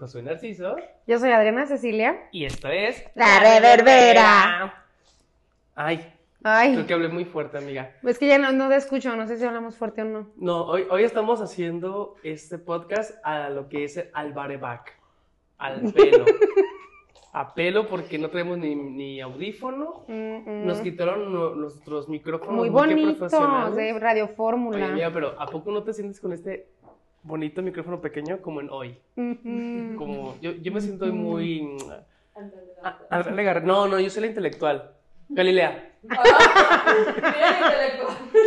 Josué Narciso Yo soy Adriana Cecilia. y esto es La Reverbera. Ay, Ay, creo que hablé muy fuerte, amiga. es que ya no, no te escucho, no sé si hablamos fuerte o no. No, hoy, hoy estamos haciendo este podcast a lo que es al bareback, al pelo. a pelo porque no tenemos ni, ni audífono. Mm, mm. Nos quitaron no- nuestros micrófonos Muy que bonitos, de Radio Oye, Fórmula. amiga, pero ¿a poco no te sientes con este bonito micrófono pequeño como en hoy? Como, yo, yo me siento muy... Ah, Gar- No, no, yo soy la intelectual. Galilea.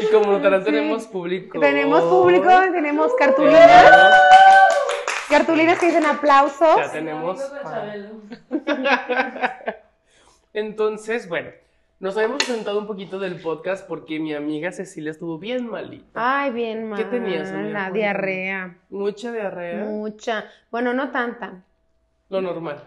Y como Sí. tenemos público. Tenemos público, tenemos cartulinas. Cartulinas que dicen aplausos. Ya tenemos. Entonces, bueno, nos habíamos presentado un poquito del podcast porque mi amiga Cecilia estuvo bien malita. Ay, bien mal. ¿Qué tenías, amiga? La diarrea. Mucha diarrea. Mucha. Bueno, no tanta. Lo normal.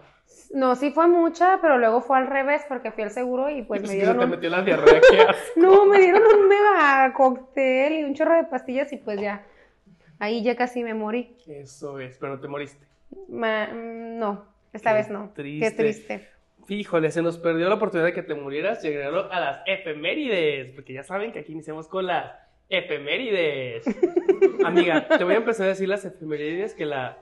No, sí fue mucha, pero luego fue al revés porque fui al seguro y pues Es me dieron te un... metió la diarrea. ¿qué? No, me dieron un mega cóctel y un chorro de pastillas y pues ya. Ahí ya casi me morí. Eso es, pero no te moriste. Ma- mm, no, esta Qué vez no. triste. Qué triste. Híjole, se nos perdió la oportunidad de que te murieras y agregarlo a las efemérides, porque ya saben que aquí iniciamos con las efemérides. Amiga, te voy a empezar a decir las efemérides que la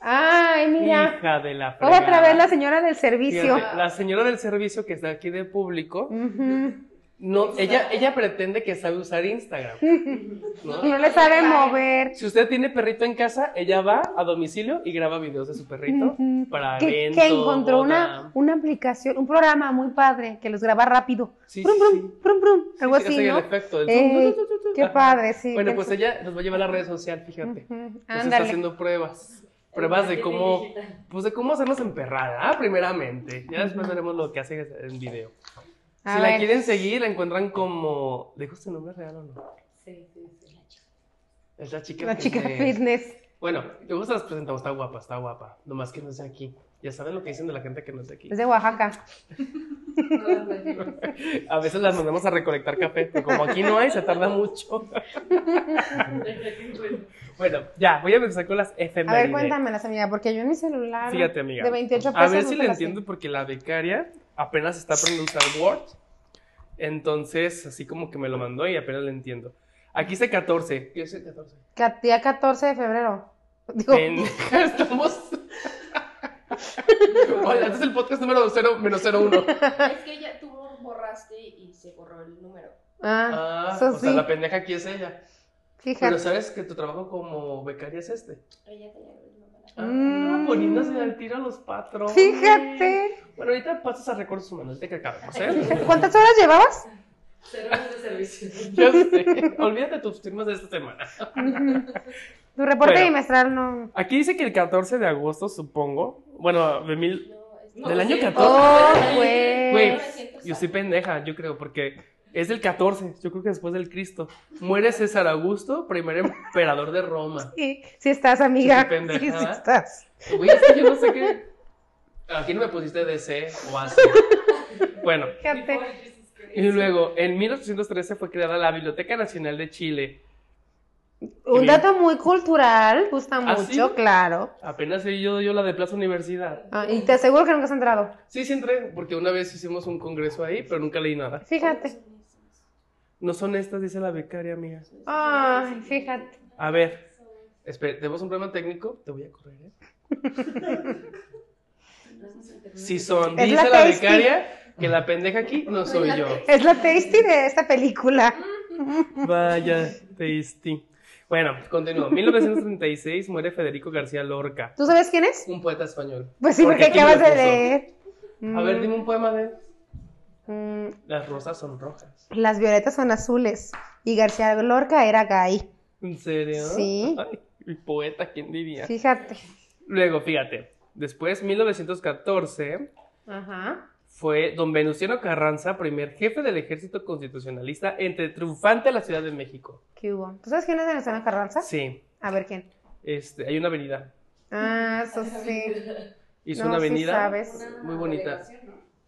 Ay, mira. hija de la Otra fregada. vez la señora del servicio. Fíjate, la señora del servicio que está aquí de público, Ujú. No, ella, ella pretende que sabe usar Instagram. ¿no? No le sabe mover. Si usted tiene perrito en casa, ella va a domicilio y graba videos de su perrito Ujú. para Que, evento, que encontró una, una aplicación, un programa muy padre que los graba rápido. Sí, Brum, sí, brum, sí. brum, brum, Sí, algo que así, ¿no? el efecto del Eh, zoom, qué padre, sí. Bueno, pues sí. ella nos va a llevar a la red social, fíjate. Ujú, Pues está haciendo pruebas. Pruebas de cómo, pues de cómo hacernos emperrar, ¿ah? primeramente. Ya después veremos lo que hace en video. A si la ver. quieren seguir, la encuentran como. ¿Dijo su nombre real o no? Es la chica. La chica fitness. fitness. Bueno, luego se las presentamos. Está guapa, está guapa. Nomás que no es de aquí. Ya saben lo que dicen de la gente que no es de aquí. Es de Oaxaca. A veces las mandamos a recolectar café, pero como aquí no hay, se tarda mucho. bueno, ya, voy a empezar con las A efemérides. ver, cuéntamelas, amiga, porque yo en mi celular. Fíjate, amiga. De 28 A pesos. ver no si le entiendo porque la becaria apenas está aprendiendo a usar Word. Entonces, así como que me lo mandó y apenas le entiendo. Aquí dice 14. ¿Qué es el 14? Ca- Día 14 de febrero. Digo, Pendeja, estamos. Hola, este es el podcast número 0 menos 01. Es que ya tú borraste y se borró el número. ah, Ah, eso o sea, sí. la pendeja aquí es ella. Pero Fíjate. sabes que tu trabajo como becaria es este. Ella te llegó el número. Ah, Mm. poniéndose al tiro a los patrones. Fíjate. Bueno, ahorita pasas a recursos humanos, de que acabemos, ¿eh? ¿Cuántas horas llevabas? Cero horas de servicio. Yo sé. Olvídate tus firmas de esta semana. Tu reporte Bueno. bimestral no. Aquí dice que el 14 de agosto, supongo. Bueno, de mil. No, Del año 14. Oh, güey. Güey, yo soy pendeja, yo creo, porque es del 14, yo creo que después del Cristo. Muere César Augusto, primer emperador de Roma. Sí, sí estás, amiga. Sí, pendeja, Sí, estás. Güey, es que yo no sé qué. Aquí no me pusiste DC o AC. Bueno, Fíjate. y luego, en 1813 fue creada la Biblioteca Nacional de Chile. Un dato muy cultural, gusta ¿Ah, mucho, sí? claro. Apenas he ido yo la de Plaza Universidad. Ah, y te aseguro que nunca has entrado. Sí, sí entré, porque una vez hicimos un congreso ahí, pero nunca leí nada. Fíjate. No son estas, dice la becaria, amiga. Ay, fíjate. A ver, espera, tenemos un problema técnico. Te voy a correr, ¿eh? Si son, Es dice la la, becaria que la pendeja aquí no soy yo. Es la tasty de esta película. Vaya, tasty. Bueno, continúo. 1936 muere Federico García Lorca, ¿Tú sabes quién es? un poeta español. Pues sí, porque me acabas de leer. A ver, Mm, dime un poema de él. Mm, Las rosas son rojas. Las violetas son azules. Y García Lorca era gay. ¿En serio? Sí. Ay, el poeta, ¿quién diría? Fíjate. Luego, fíjate. Después, 1914, Ajá. fue don Venustiano Carranza, primer jefe del ejército constitucionalista entre triunfante a la Ciudad de México. ¿Qué hubo? ¿Tú sabes quién es Venustiano Carranza? Sí, A ver quién. este, hay una avenida. Ah, eso sí. Hizo No, una sí avenida sabes. muy bonita.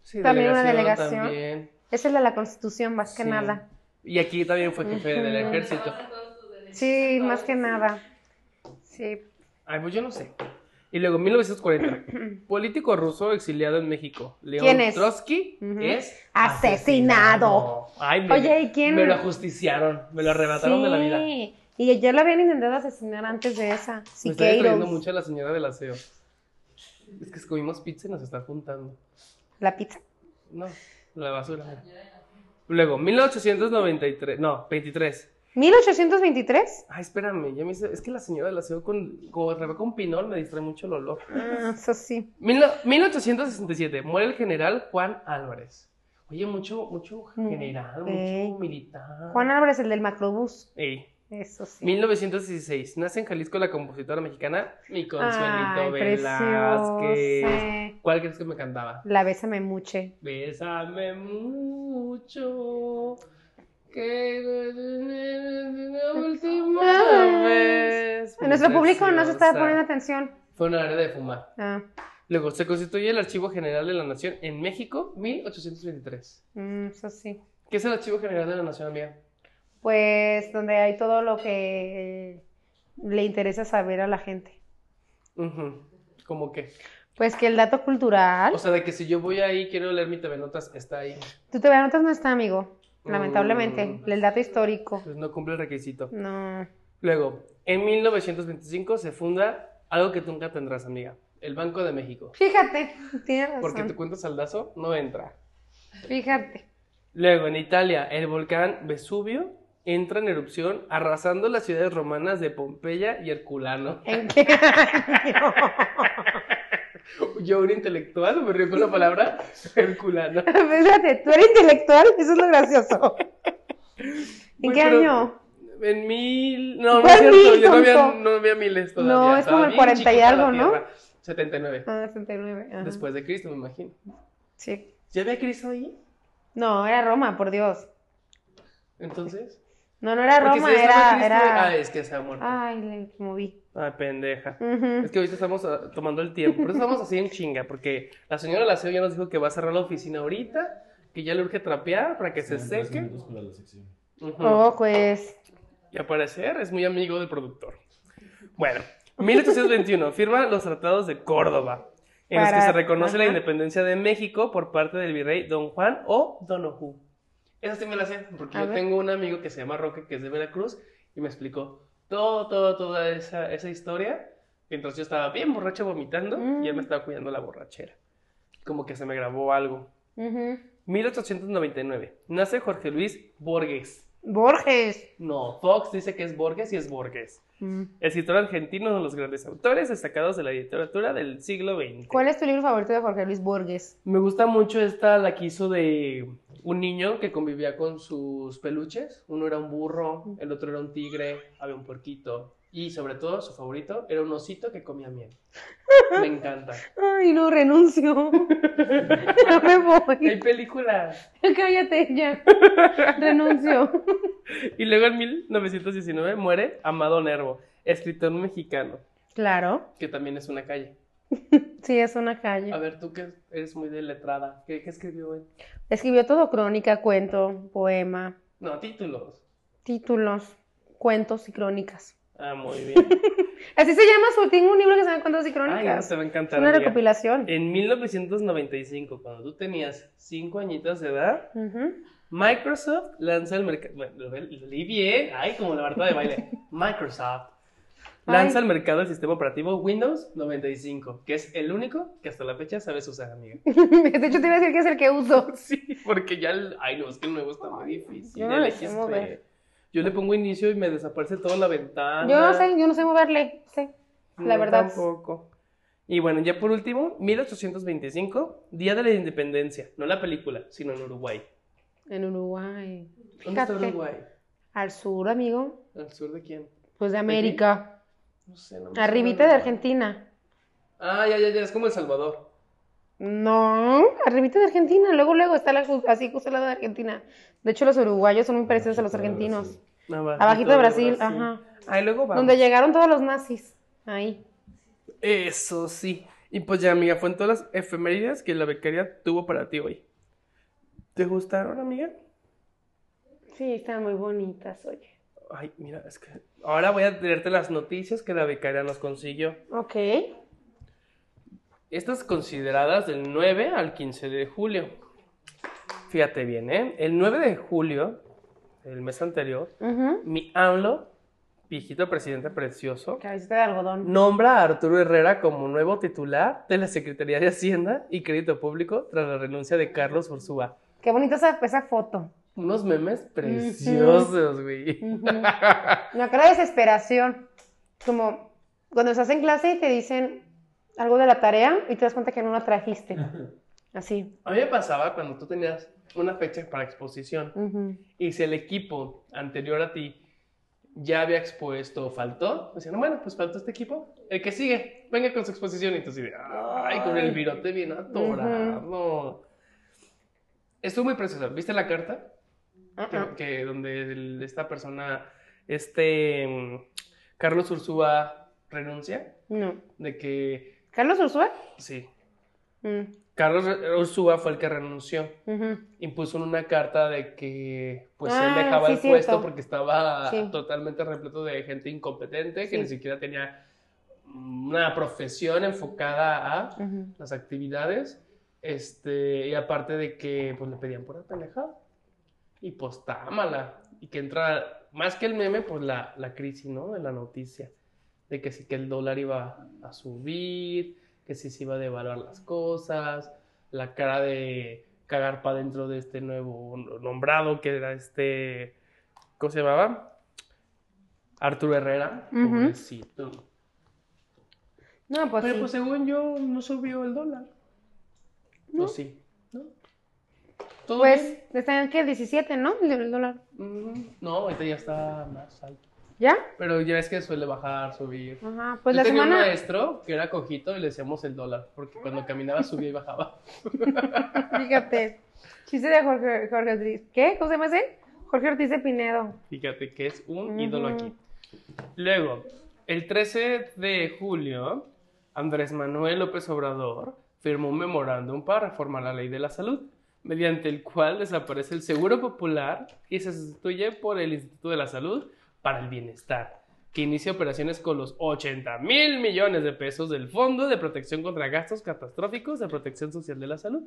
Sí, También una delegación. también. Es el de la Constitución, más que Sí. nada. Y aquí también fue jefe del ejército. Sí, más que nada. Sí. Ay, pues yo no sé. Y luego 1940. Político ruso exiliado en México. León ¿Quién es? Trotsky es Asesinado. Ay, me, Oye, ¿y quién? Me lo ajusticiaron, me lo arrebataron de la vida. Sí, Y ya lo habían intentado asesinar antes de esa. Me está distrayendo mucho la señora del aseo. Es que comimos pizza y nos está juntando. La pizza. No, la basura. Luego, 1893. No, 23. 1823. Ay, espérame, ya me hice- Es que la señora del aseo con, con Rebeca un pinol me distrae mucho el olor. Ah, eso sí. Mil no- 1867. Muere el general Juan Álvarez. Oye, mucho, mucho Mm, general, mucho militar. Juan Álvarez, el del macrobús. Ey. Eso sí. 1916. Nace en Jalisco la compositora mexicana Mi Consuelito Velázquez. ¿Cuál crees que me cantaba? La bésame muche. Bésame mucho. Que la última vez. Nuestro público no se estaba Preciosa. poniendo atención. Fue una área de fumar. Ah, Luego, se constituye el Archivo General de la Nación en México, 1823. mm, eso sí. ¿Qué es el Archivo General de la Nación, amiga? Pues donde hay todo lo que le interesa saber a la gente. ¿Cómo qué? Pues que el dato cultural. O sea, de que si yo voy ahí, quiero leer mi TV Notas, está ahí. Tú te notas no está, amigo. Lamentablemente. Mm. El dato histórico. Pues no cumple el requisito. No. Luego, en 1925 se funda algo que tú nunca tendrás, amiga. El Banco de México. Fíjate, tienes razón. Porque tu cuenta saldazo no entra. Fíjate. Luego, en Italia, el volcán Vesubio entra en erupción, arrasando las ciudades romanas de Pompeya y Herculano. ¿En qué año? Yo, un intelectual, me río con la palabra Herculano. Fíjate, tú eres intelectual, eso es lo gracioso. ¿En Uy, qué año? En mil. No, no ¿Cuál es cierto, mil, yo no había, no había miles todavía. No, es estaba como el bien 40 y algo, ¿no? Tierra. 79. Ah, 69. ajá. Después de Cristo, me imagino. Sí. ¿Ya había Cristo ahí? No, era Roma, por Dios. Entonces. No, no era Roma, si era, era... Ah, es que se ha muerto. Ay, le moví. Ay, pendeja. Ujú. Es que ahorita estamos ah, tomando el tiempo. Por eso estamos así en chinga. Porque la señora Laceo ya nos dijo que va a cerrar la oficina ahorita. Que ya le urge trapear para que se seque. para la sección. Ujú. Oh, pues. Y al parecer es muy amigo del productor. Bueno, 1821 firma los tratados de Córdoba, en los que se reconoce la independencia de México por parte del virrey Don Juan o Donojú. Esa sí me la sé, porque A yo ver. tengo un amigo que se llama Roque, que es de Veracruz, y me explicó todo, todo, toda esa, esa historia, mientras yo estaba bien borracho vomitando, y él Mm. me estaba cuidando la borrachera. Como que se me grabó algo. Ujú. 1899. Nace Jorge Luis Borges. Borges. No, Fox dice que es Borges y es Borges. Mm. Escritor argentino, uno de los grandes autores destacados de la literatura del siglo XX. ¿Cuál es tu libro favorito de Jorge Luis Borges? Me gusta mucho esta, la que hizo de un niño que convivía con sus peluches. Uno era un burro, el otro era un tigre, había un puerquito. Y sobre todo, su favorito era un osito que comía miel. Me encanta. Ay, no, renuncio. no me Hay voy. películas. Cállate ya. Renuncio. Y luego en 1919 muere Amado Nervo, escritor mexicano, Claro. que también es una calle. Sí, es una calle. A ver, tú que eres muy de letrada, ¿qué, qué escribió él? Escribió todo crónica, cuento, poema, No, títulos. títulos, cuentos y crónicas. Ah, muy bien. Así se llama su, tengo un libro que se llama Cuentos y no, Crónicas. te va a encantar. una amiga. recopilación. En 1995, cuando tú tenías 5 añitos de edad, Ujú. Microsoft lanza el mercado. Bueno, lo, lo leí bien. Ay, como la Marta de baile. Microsoft lanza Ay. al mercado el sistema operativo Windows 95, que es el único que hasta la fecha sabes usar, amiga. De hecho, te iba a decir que es el que uso. Sí, porque ya el. Ay, no, es que el nuevo está muy difícil. yo no Ya Yo le pongo inicio y me desaparece toda la ventana. Yo no sé, yo no sé moverle. sé. La verdad. Tampoco. Y bueno, ya por último, 1825, Día de la Independencia. No la película, sino en Uruguay. En Uruguay. ¿Dónde está Fíjate. Uruguay? Al sur, amigo. ¿Al sur de quién? Pues de América. No sé, no me Arribita de. Argentina. Ah, ya, ya, ya, es como El Salvador. No, arribita de Argentina. Luego, luego está la, así justo al lado de Argentina. De hecho, los uruguayos son muy parecidos a los argentinos. Abajito, Abajito de Brasil, ajá. Ahí luego vamos. Donde llegaron todos los nazis. Ahí. Eso sí. Y pues ya, amiga, fue en todas las efemérides que la becaria tuvo para ti hoy. ¿Te gustaron, amiga? Sí, están muy bonitas, oye. Ay, mira, es que ahora voy a leerte las noticias que la becaria nos consiguió. Ok. Estas consideradas del 9 al 15 de julio. Fíjate bien, ¿eh? El 9 de julio, el mes anterior, mi AMLO, viejito presidente precioso, Cabecita de algodón. nombra a Arturo Herrera como nuevo titular de la Secretaría de Hacienda y Crédito Público tras la renuncia de Carlos Ursúa. Qué bonita esa, esa foto. Unos memes preciosos, güey. Ujú. Una cara de desesperación. Como cuando estás en clase y te dicen algo de la tarea y te das cuenta que no la trajiste. Así. A mí me pasaba cuando tú tenías una fecha para exposición Ujú. y si el equipo anterior a ti ya había expuesto o faltó, decían, bueno, pues faltó este equipo, el que sigue, venga con su exposición y tú así ay, con el virote bien atorado. Estuvo muy precioso. ¿Viste la carta? Ah, que, que donde el- esta persona, este mm, Carlos Ursúa renuncia, No. de que, ¿Carlos Ursúa? sí, Mm. Carlos Ursúa fue el que renunció. Ujú. Impuso una carta de que pues Ah, él dejaba sí, el puesto cierto. porque estaba Sí. totalmente repleto de gente incompetente que Sí. ni siquiera tenía una profesión enfocada a las actividades. Este, y aparte de que pues le pedían por pendejada. Y pues mala. Y que entra, más que el meme, pues la, la crisis, ¿no? De la noticia. De que sí que el dólar iba a subir, que sí se iba a devaluar las cosas, la cara de cagar para dentro de este nuevo nombrado que era este, ¿cómo se llamaba? Arturo Herrera, Ujú. pobrecito. No, pues Pero sí. pues según yo no subió el dólar. No, sí. ¿No? ¿Todo Pues bien? está en que 17, ¿no? El el dólar. Mm, No, ahorita ya está más alto. ¿Ya? Pero ya es que suele bajar, subir. Ajá. Pues Yo la tenía un semana. maestro que era cojito y le decíamos el dólar, porque cuando caminaba subía y bajaba. Fíjate. Chiste de Jorge, Jorge Ortiz. ¿Qué? ¿Cómo se llama ese? Jorge Ortiz de Pinedo. Fíjate que es un Ujú. ídolo aquí. Luego, el 13 de julio, Andrés Manuel López Obrador firmó un memorándum para reformar la ley de la salud, mediante el cual desaparece el Seguro Popular y se sustituye por el Instituto de la Salud para el Bienestar, que inicia operaciones con los 80 mil millones de pesos del Fondo de Protección contra Gastos Catastróficos de Protección Social de la Salud.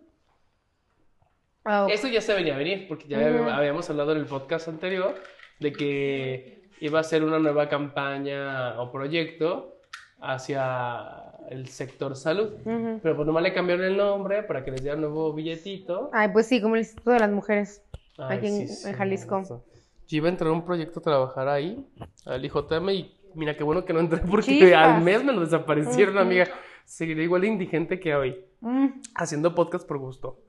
Ok. Eso ya se venía a venir, porque ya habíamos hablado en el podcast anterior de que iba a ser una nueva campaña o proyecto hacia el sector salud. Ujú. Pero pues nomás le cambiaron el nombre para que les dieran nuevo billetito. Ay, pues sí, como el Instituto de las Mujeres. Ay, aquí en- sí, en sí, Jalisco. eso. Yo iba a entrar a un proyecto a trabajar ahí, al IJM, y mira qué bueno que no entré porque Chispas. al mes me lo desaparecieron, Ujú. amiga. Seguiré igual de indigente que hoy Mm. haciendo podcast por gusto.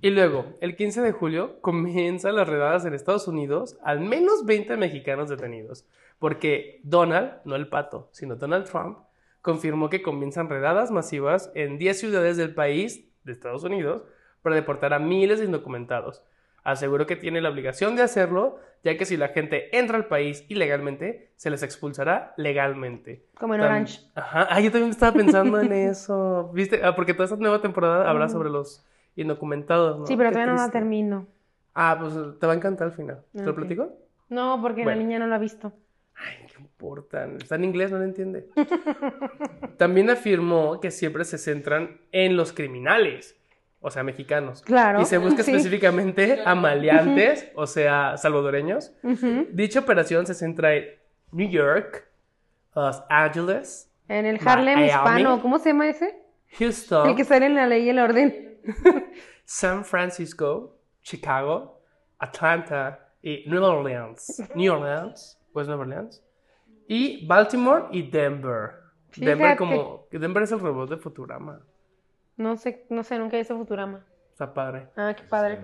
Y luego, el 15 de julio, comienzan las redadas en Estados Unidos, al menos 20 mexicanos detenidos, porque Donald, no el pato, sino Donald Trump, confirmó que comienzan redadas masivas en 10 ciudades del país, de Estados Unidos, para deportar a miles de indocumentados. Aseguró que tiene la obligación de hacerlo, ya que si la gente entra al país ilegalmente, se les expulsará legalmente. Como en Tam- Orange. Ajá, ah, yo también estaba pensando en eso. ¿Viste? Ah, porque toda esta nueva temporada Ujú. sobre los indocumentados, ¿no? Sí, pero Qué todavía no la termino. Ah, pues te va a encantar al final. ¿Te lo platico? No, porque Bueno. la niña no lo ha visto. Ay, ¿qué importa? Está en inglés, no lo entiende. También afirmó que siempre se centran en los criminales, o sea, mexicanos. Claro. Y se busca sí. específicamente a maleantes, o sea, salvadoreños. Dicha operación se centra en New York, Los Ángeles, En el Harlem Miami. hispano, ¿cómo se llama ese? Houston, El que sale en la ley y el orden. San Francisco, Chicago, Atlanta y New Orleans. New Orleans, pues Nueva Orleans. Y Baltimore y Denver. Denver como... Denver es el robot de Futurama. No sé, no sé, nunca hice Futurama. Está padre. Ah, qué padre.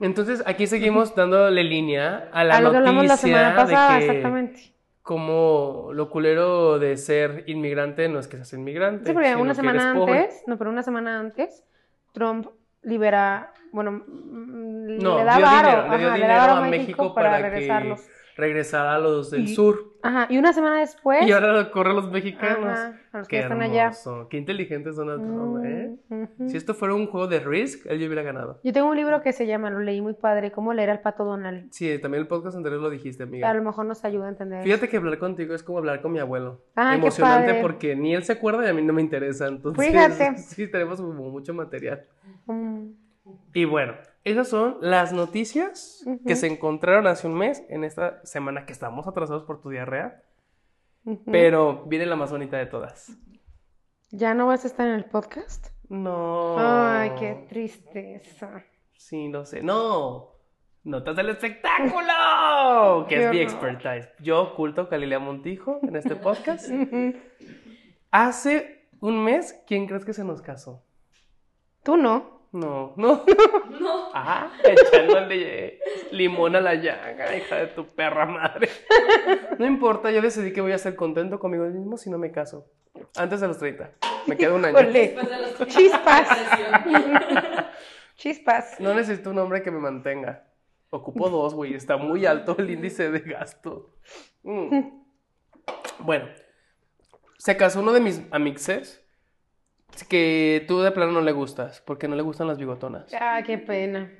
Entonces aquí seguimos dándole línea a la A lo que hablamos la noticia semana pasada, de que exactamente. como lo culero de ser inmigrante no es que seas inmigrante. Sí, sino una que semana pobre. antes, no, pero una semana antes, Trump libera, bueno, mm, No, le da dio varo, dinero, le dio le dinero da varo a México para, regresarlos. que regresara a los del Y- sur. Ajá, y una semana después. Y ahora lo corre a los mexicanos. Ajá, a los Qué que están allá. hermoso. Qué inteligente es Donald Trump, ¿eh? Mm, ujú. Si esto fuera un juego de Risk, él ya hubiera ganado. Yo tengo un libro que se llama, lo leí muy padre, ¿Cómo leer al pato Donald? Sí, también el podcast anterior lo dijiste, A amiga. lo mejor nos ayuda a entender. Fíjate que hablar contigo es como hablar con mi abuelo. Qué Emocionante padre. porque ni él se acuerda y a mí no me interesa. Entonces, Fíjate. sí, tenemos como mucho material. Mm, Y bueno, esas son las noticias que se encontraron hace un mes en esta semana que estamos atrasados por tu diarrea. Pero viene la más bonita de todas. ¿Ya no vas a estar en el podcast? No. Ay, qué tristeza. Sí, lo sé. No. Notas del espectáculo. Que es mi expertise. Yo oculto Galilea Montijo en este podcast. Hace un mes, ¿quién crees que se nos casó? Tú no. No, no. No. Ah, echándole limón a la llaga, hija de tu perra madre. No importa, yo decidí que voy a ser contento conmigo mismo si no me caso. Antes de los 30. Me queda un año. Híjole. Después de los Chispas. Chispas. No necesito un hombre que me mantenga. Ocupo dos, güey. Está muy alto el índice de gasto. Mm. Bueno, se casó uno de mis amixes que tú de plano no le gustas, porque no le gustan las bigotonas. Ah, qué pena.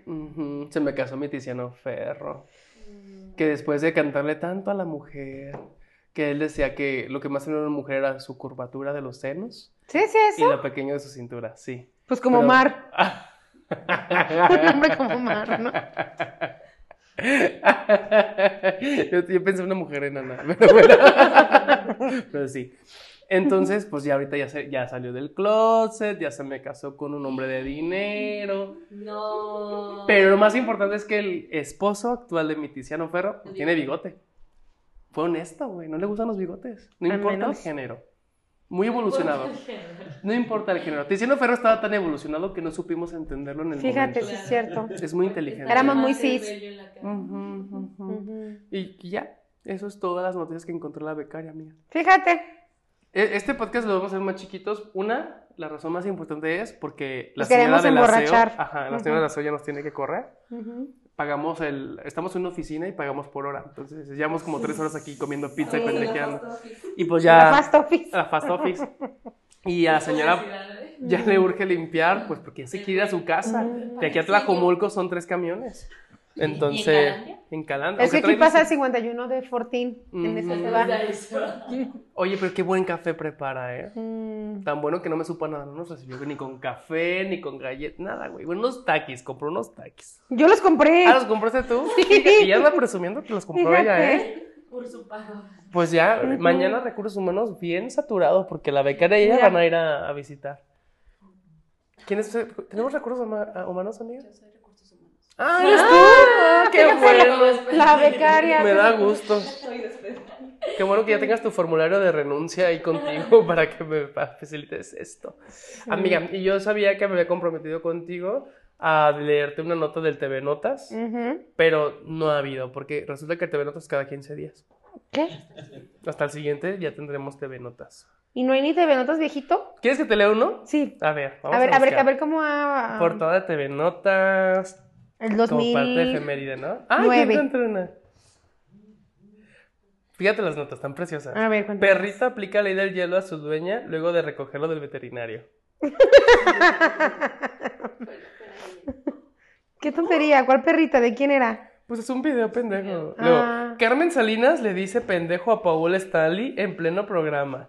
Se me casó mi Tiziano Ferro. Que después de cantarle tanto a la mujer, que él decía que lo que más tenía una mujer era su curvatura de los senos ¿Sí, sí, y eso? lo pequeño de su cintura, sí. Pues como Pero- Mar. Un hombre como Mar, ¿no? yo, yo pensé en una mujer enana, pero bueno. pero sí. Entonces, pues ya ahorita ya, se, ya salió del closet, ya se me casó con un hombre de dinero. No. Pero lo más importante es que el esposo actual de mi Tiziano Ferro tiene bigote. Fue honesto, güey. No le gustan los bigotes. No Al importa menos. el género. Muy evolucionado. No importa el género. Tiziano Ferro estaba tan evolucionado que no supimos entenderlo en el Fíjate, momento. sí es cierto. Es muy inteligente. Éramos muy cis. Y ya, eso es todas las noticias que encontró la becaria mía. Fíjate. E- Este podcast lo vamos a hacer más chiquitos. Una, la razón más importante es porque la queremos señora del aseo, emborrachar. ajá, la señora del aseo ya nos tiene que correr. Pagamos el, estamos en una oficina y pagamos por hora. Entonces llevamos como tres horas aquí comiendo pizza y Sí, la pendejeando. Y pues La ya Fast Office. la fast office. Y a la señora ya le urge limpiar, pues porque ya se quiere ir a su casa. Mm. De aquí a Tlajomulco son tres camiones. Entonces, en Calandia. Es que aquí pasa el bici- 51 de Fortín. En se va. De ahí se va. Oye, pero qué buen café prepara, ¿eh? Mm. Tan bueno que no me supo nada, no nos recibió ni con café, ni con galletas, nada, güey. Bueno, unos taquis, compró unos taquis. Yo los compré. Ah, ¿los compraste tú? Y ya anda presumiendo que los compró ella. ¿eh? Usurpador. Pues ya, mañana recursos humanos bien saturados, porque la becaria y ella van a ir a, a visitar. ¿Quién es? ¿Tenemos recursos huma- humanos, amiga? Yo soy recursos humanos. ¡Ah, eres tú! ¡Ah, ¡Qué bueno! La becaria. Me da gusto. Qué bueno que ya tengas tu formulario de renuncia ahí contigo para que me facilites esto. Amiga, y yo sabía que me había comprometido contigo a leerte una nota del TV Notas, Ujú. pero no ha habido, porque resulta que el TV Notas cada 15 días. ¿Qué? Hasta el siguiente ya tendremos TV Notas. ¿Y no hay ni TV Notas viejito? ¿Quieres que te lea uno? Sí. A ver, vamos A ver, a ver, a ver cómo ha... Portada de TV Notas, El como parte de 2000... efeméride, ¿no? Ah, nueve. ya encontré una. Fíjate las notas, tan preciosas. A ver, cuéntame. Perrita aplica ley del hielo a su dueña luego de recogerlo del veterinario. ¿Qué tontería? ¿Cuál perrita? ¿De quién era? Pues es un video pendejo. Ah. Luego, Carmen Salinas le dice pendejo a Paul Stanley en pleno programa.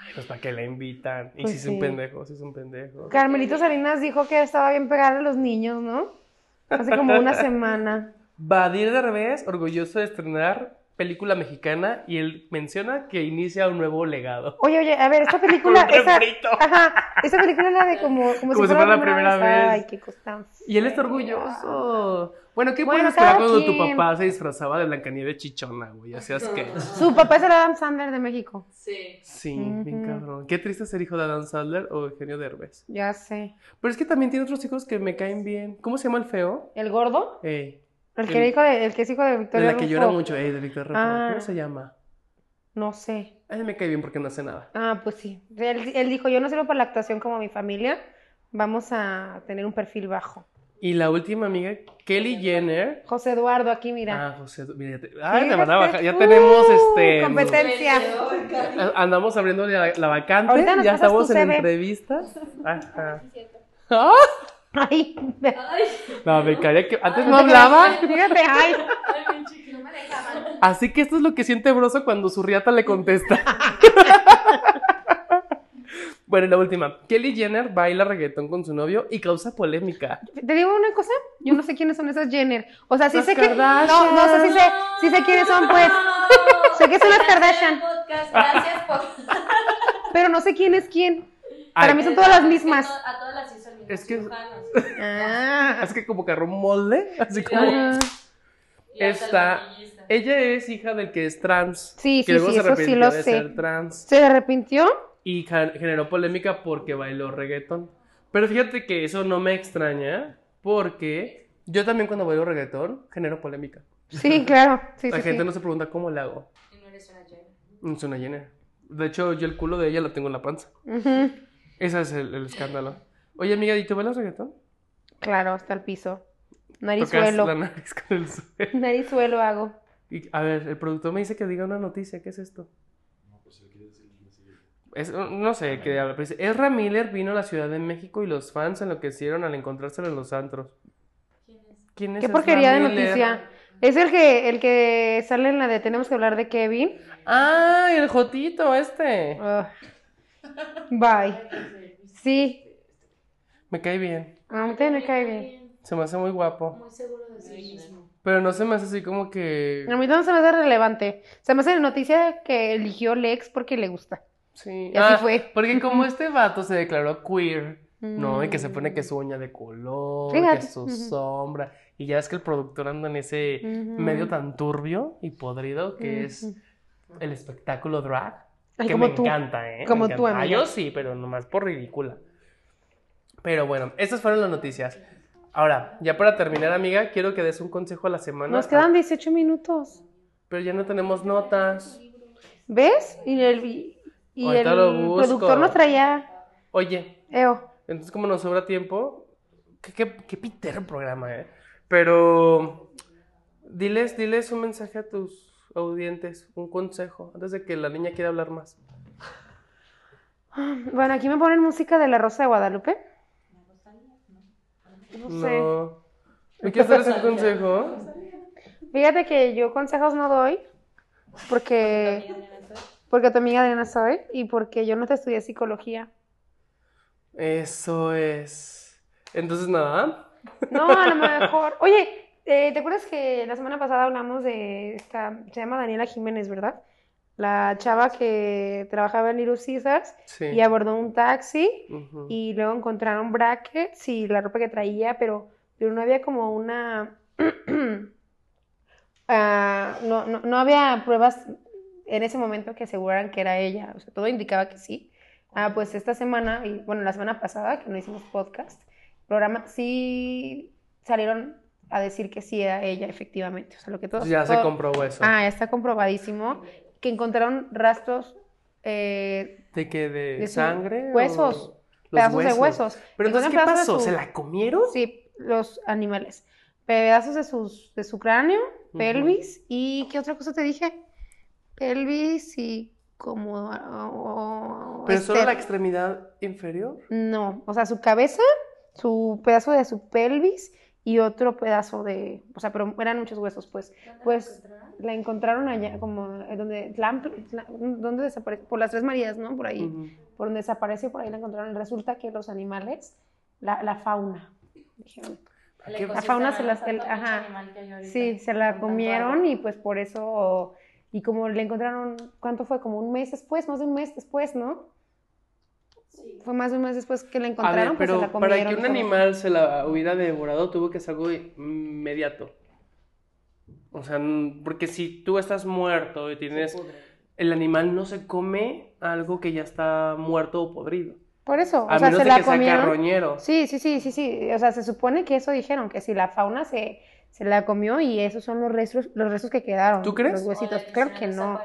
Ay, pues para qué la invitan. Y Pues si es un pendejo, si es un pendejo. Carmelito Salinas dijo que estaba bien pegar a los niños, ¿no? Hace como una semana. Badir Derbez, orgulloso de estrenar película mexicana, y él menciona que inicia un nuevo legado. Oye, oye, a ver, esta película... Un esa, ajá, esta película era de como, como, Como si fuera la primera vez. Ay, qué cosa. Y él está orgulloso. Bueno, ¿qué Bueno, puedes esperar cuando tu papá se disfrazaba de Blancanieves chichona, güey? Hacías que. Su papá es el Adam Sandler de México. Sí. Sí, bien Ujú. cabrón. Qué triste ser hijo de Adam Sandler o Eugenio Derbez. Ya sé. Pero es que también tiene otros hijos que me caen bien. ¿Cómo se llama el feo? ¿El gordo? Ey, El que, El- hijo de, el que es hijo de de Victoria la que Rufo. llora mucho, ey, de Víctor Rufo. Ah. ¿Cómo se llama? No sé. A mí me cae bien porque no hace nada. Ah, pues sí. Él, él dijo, yo no sirvo para la actuación como mi familia. Vamos a tener un perfil bajo. Y la última amiga, Kelly Jenner. José Eduardo, aquí mira. Ah, José, mira, te, ay, te van a bajar. Ya uh, tenemos este. competencia. a- Andamos abriendo la, la vacante. Ahorita nos Ya pasas tu estamos en CV. entrevistas. Ajá. ¡Ah! Ay, ve- Ay, No, becaria que antes no hablaba. Fíjate, ay. ay, pinche, que no me dejaban. Así que esto es lo que siente Broso cuando su riata le contesta. bueno, y la última. Kelly Jenner baila reggaetón con su novio y causa polémica. Te digo una cosa, yo no sé quiénes son esas Jenner. O sea, sí Las sé que. No, no, o sea, sí sé, sí sé quiénes son, pues. Sé que son las Kardashian. Podcast, Gracias por. Pero no sé quién es quién. Para mí son todas las mismas. A todas las Es que-. Ah. Es que como que un molde, así como... Ah. Está-. Ella es hija del que es trans. Sí, que sí, luego sí, se eso sí arrepintió lo de sé. ser trans. ¿Se arrepintió? Y generó polémica porque bailó reggaetón. Pero fíjate que eso no me extraña porque yo también cuando bailo reggaetón genero polémica. Sí, claro. Sí, La sí, gente sí. no se pregunta cómo le hago. Y no eres una. Es una llena. De hecho, yo el culo de ella lo tengo en la panza. Ujú. Ese es el, el escándalo. Oye, amiga, ¿y tú bailas reggaetón? Claro, hasta el piso. Tocas Narizuelo. la nariz con el suelo. Narizuelo hago. Y, a ver, el productor me dice que diga una noticia. ¿Qué es esto? Es, no sé qué habla, pero dice, Ezra Miller vino a la Ciudad de México y los fans enloquecieron al encontrárselo en los antros. ¿Quién es? ¿Quién es Qué Ezra porquería de noticia. Es el que, el que sale en la de Tenemos que hablar de Kevin. Ah, el Jotito este. Ugh. Bye. Sí, Me cae bien. a mí también me cae bien. Se me hace muy guapo. Muy seguro de sí mismo. Pero no se me hace así como que... A mí no se me hace relevante. Se me hace noticia que eligió Lex porque le gusta. Sí. Y así Ah, fue. Porque como este vato se declaró queer, ¿no? Y que se Mm. pone que su uña de color, Fíjate. que su sombra. Y ya es que el productor anda en ese medio tan turbio y podrido que es el espectáculo drag. Ay, que como me tú. encanta, ¿eh? Me Como tú, encanta. Ah, amiga. yo sí, pero nomás por ridícula. Pero bueno, estas fueron las noticias. Ahora, ya para terminar, amiga, quiero que des un consejo a la semana. Nos quedan 18 minutos. Pero ya no tenemos notas. ¿Ves? Y el, y el productor nos traía. Oye, Eo. entonces como nos sobra tiempo, qué, qué, qué pitero programa, ¿eh? Pero diles, diles un mensaje a tus audientes, un consejo, antes de que la niña quiera hablar más. Bueno, aquí me ponen música de La Rosa de Guadalupe. No sé. ¿Me quieres dar ese consejo? Fíjate que yo consejos no doy porque porque tu amiga Adriana soy y porque yo no te estudié psicología. Eso es. Entonces, nada. No, a lo mejor. Oye, eh, ¿te acuerdas que la semana pasada hablamos de esta, se llama Daniela Jiménez, ¿verdad? La chava que trabajaba en Little Caesars Sí. y abordó un taxi y luego encontraron brackets y la ropa que traía, pero, pero no había como una... ah, no, no, no había pruebas en ese momento que aseguraran que era ella, o sea, todo indicaba que sí. Ah, pues esta semana, y bueno, la semana pasada, que no hicimos podcast, programa, sí salieron a decir que sí era ella, efectivamente. O sea, lo que todos... Ya se todo- comprobó eso. Ah, está comprobadísimo que encontraron rastros eh, ¿De qué? ¿De, sangre? huesos, pedazos de huesos. Pero entonces, ¿qué pasó? su- ¿Se la comieron? Sí, los animales. Pedazos de, sus, de su cráneo, pelvis y ¿qué otra cosa te dije? Pelvis y como... oh, ¿Pero solo este, la extremidad inferior? No, o sea, su cabeza, su pedazo de su pelvis y otro pedazo de... O sea, pero eran muchos huesos, pues. Pues la encontraron allá, como eh, donde... ¿Dónde desaparece? Por las Tres Marías, ¿no? Por ahí. Por donde desaparece, por ahí la encontraron. Resulta que los animales, la, la fauna, dijeron, ¿Qué- La fauna se las- el- ajá. Sí, se la comieron y pues por eso, y como le encontraron, ¿cuánto fue? Como un mes después, más de un mes después, ¿no? Sí. Fue más de un mes después que la A encontraron, ver, pues se pero la comieron. para que un animal se la hubiera devorado tuvo que ser algo inmediato. O sea, porque si tú estás muerto y tienes... El animal no se come algo que ya está muerto o podrido. Por eso, A o sea, menos se de la que sea comieron. carroñero. Sí, sí, sí, sí, sí. O sea, se supone que eso dijeron, que si la fauna se, se la comió y esos son los restos, los restos que quedaron. ¿Tú crees? Los huesitos. Claro que no.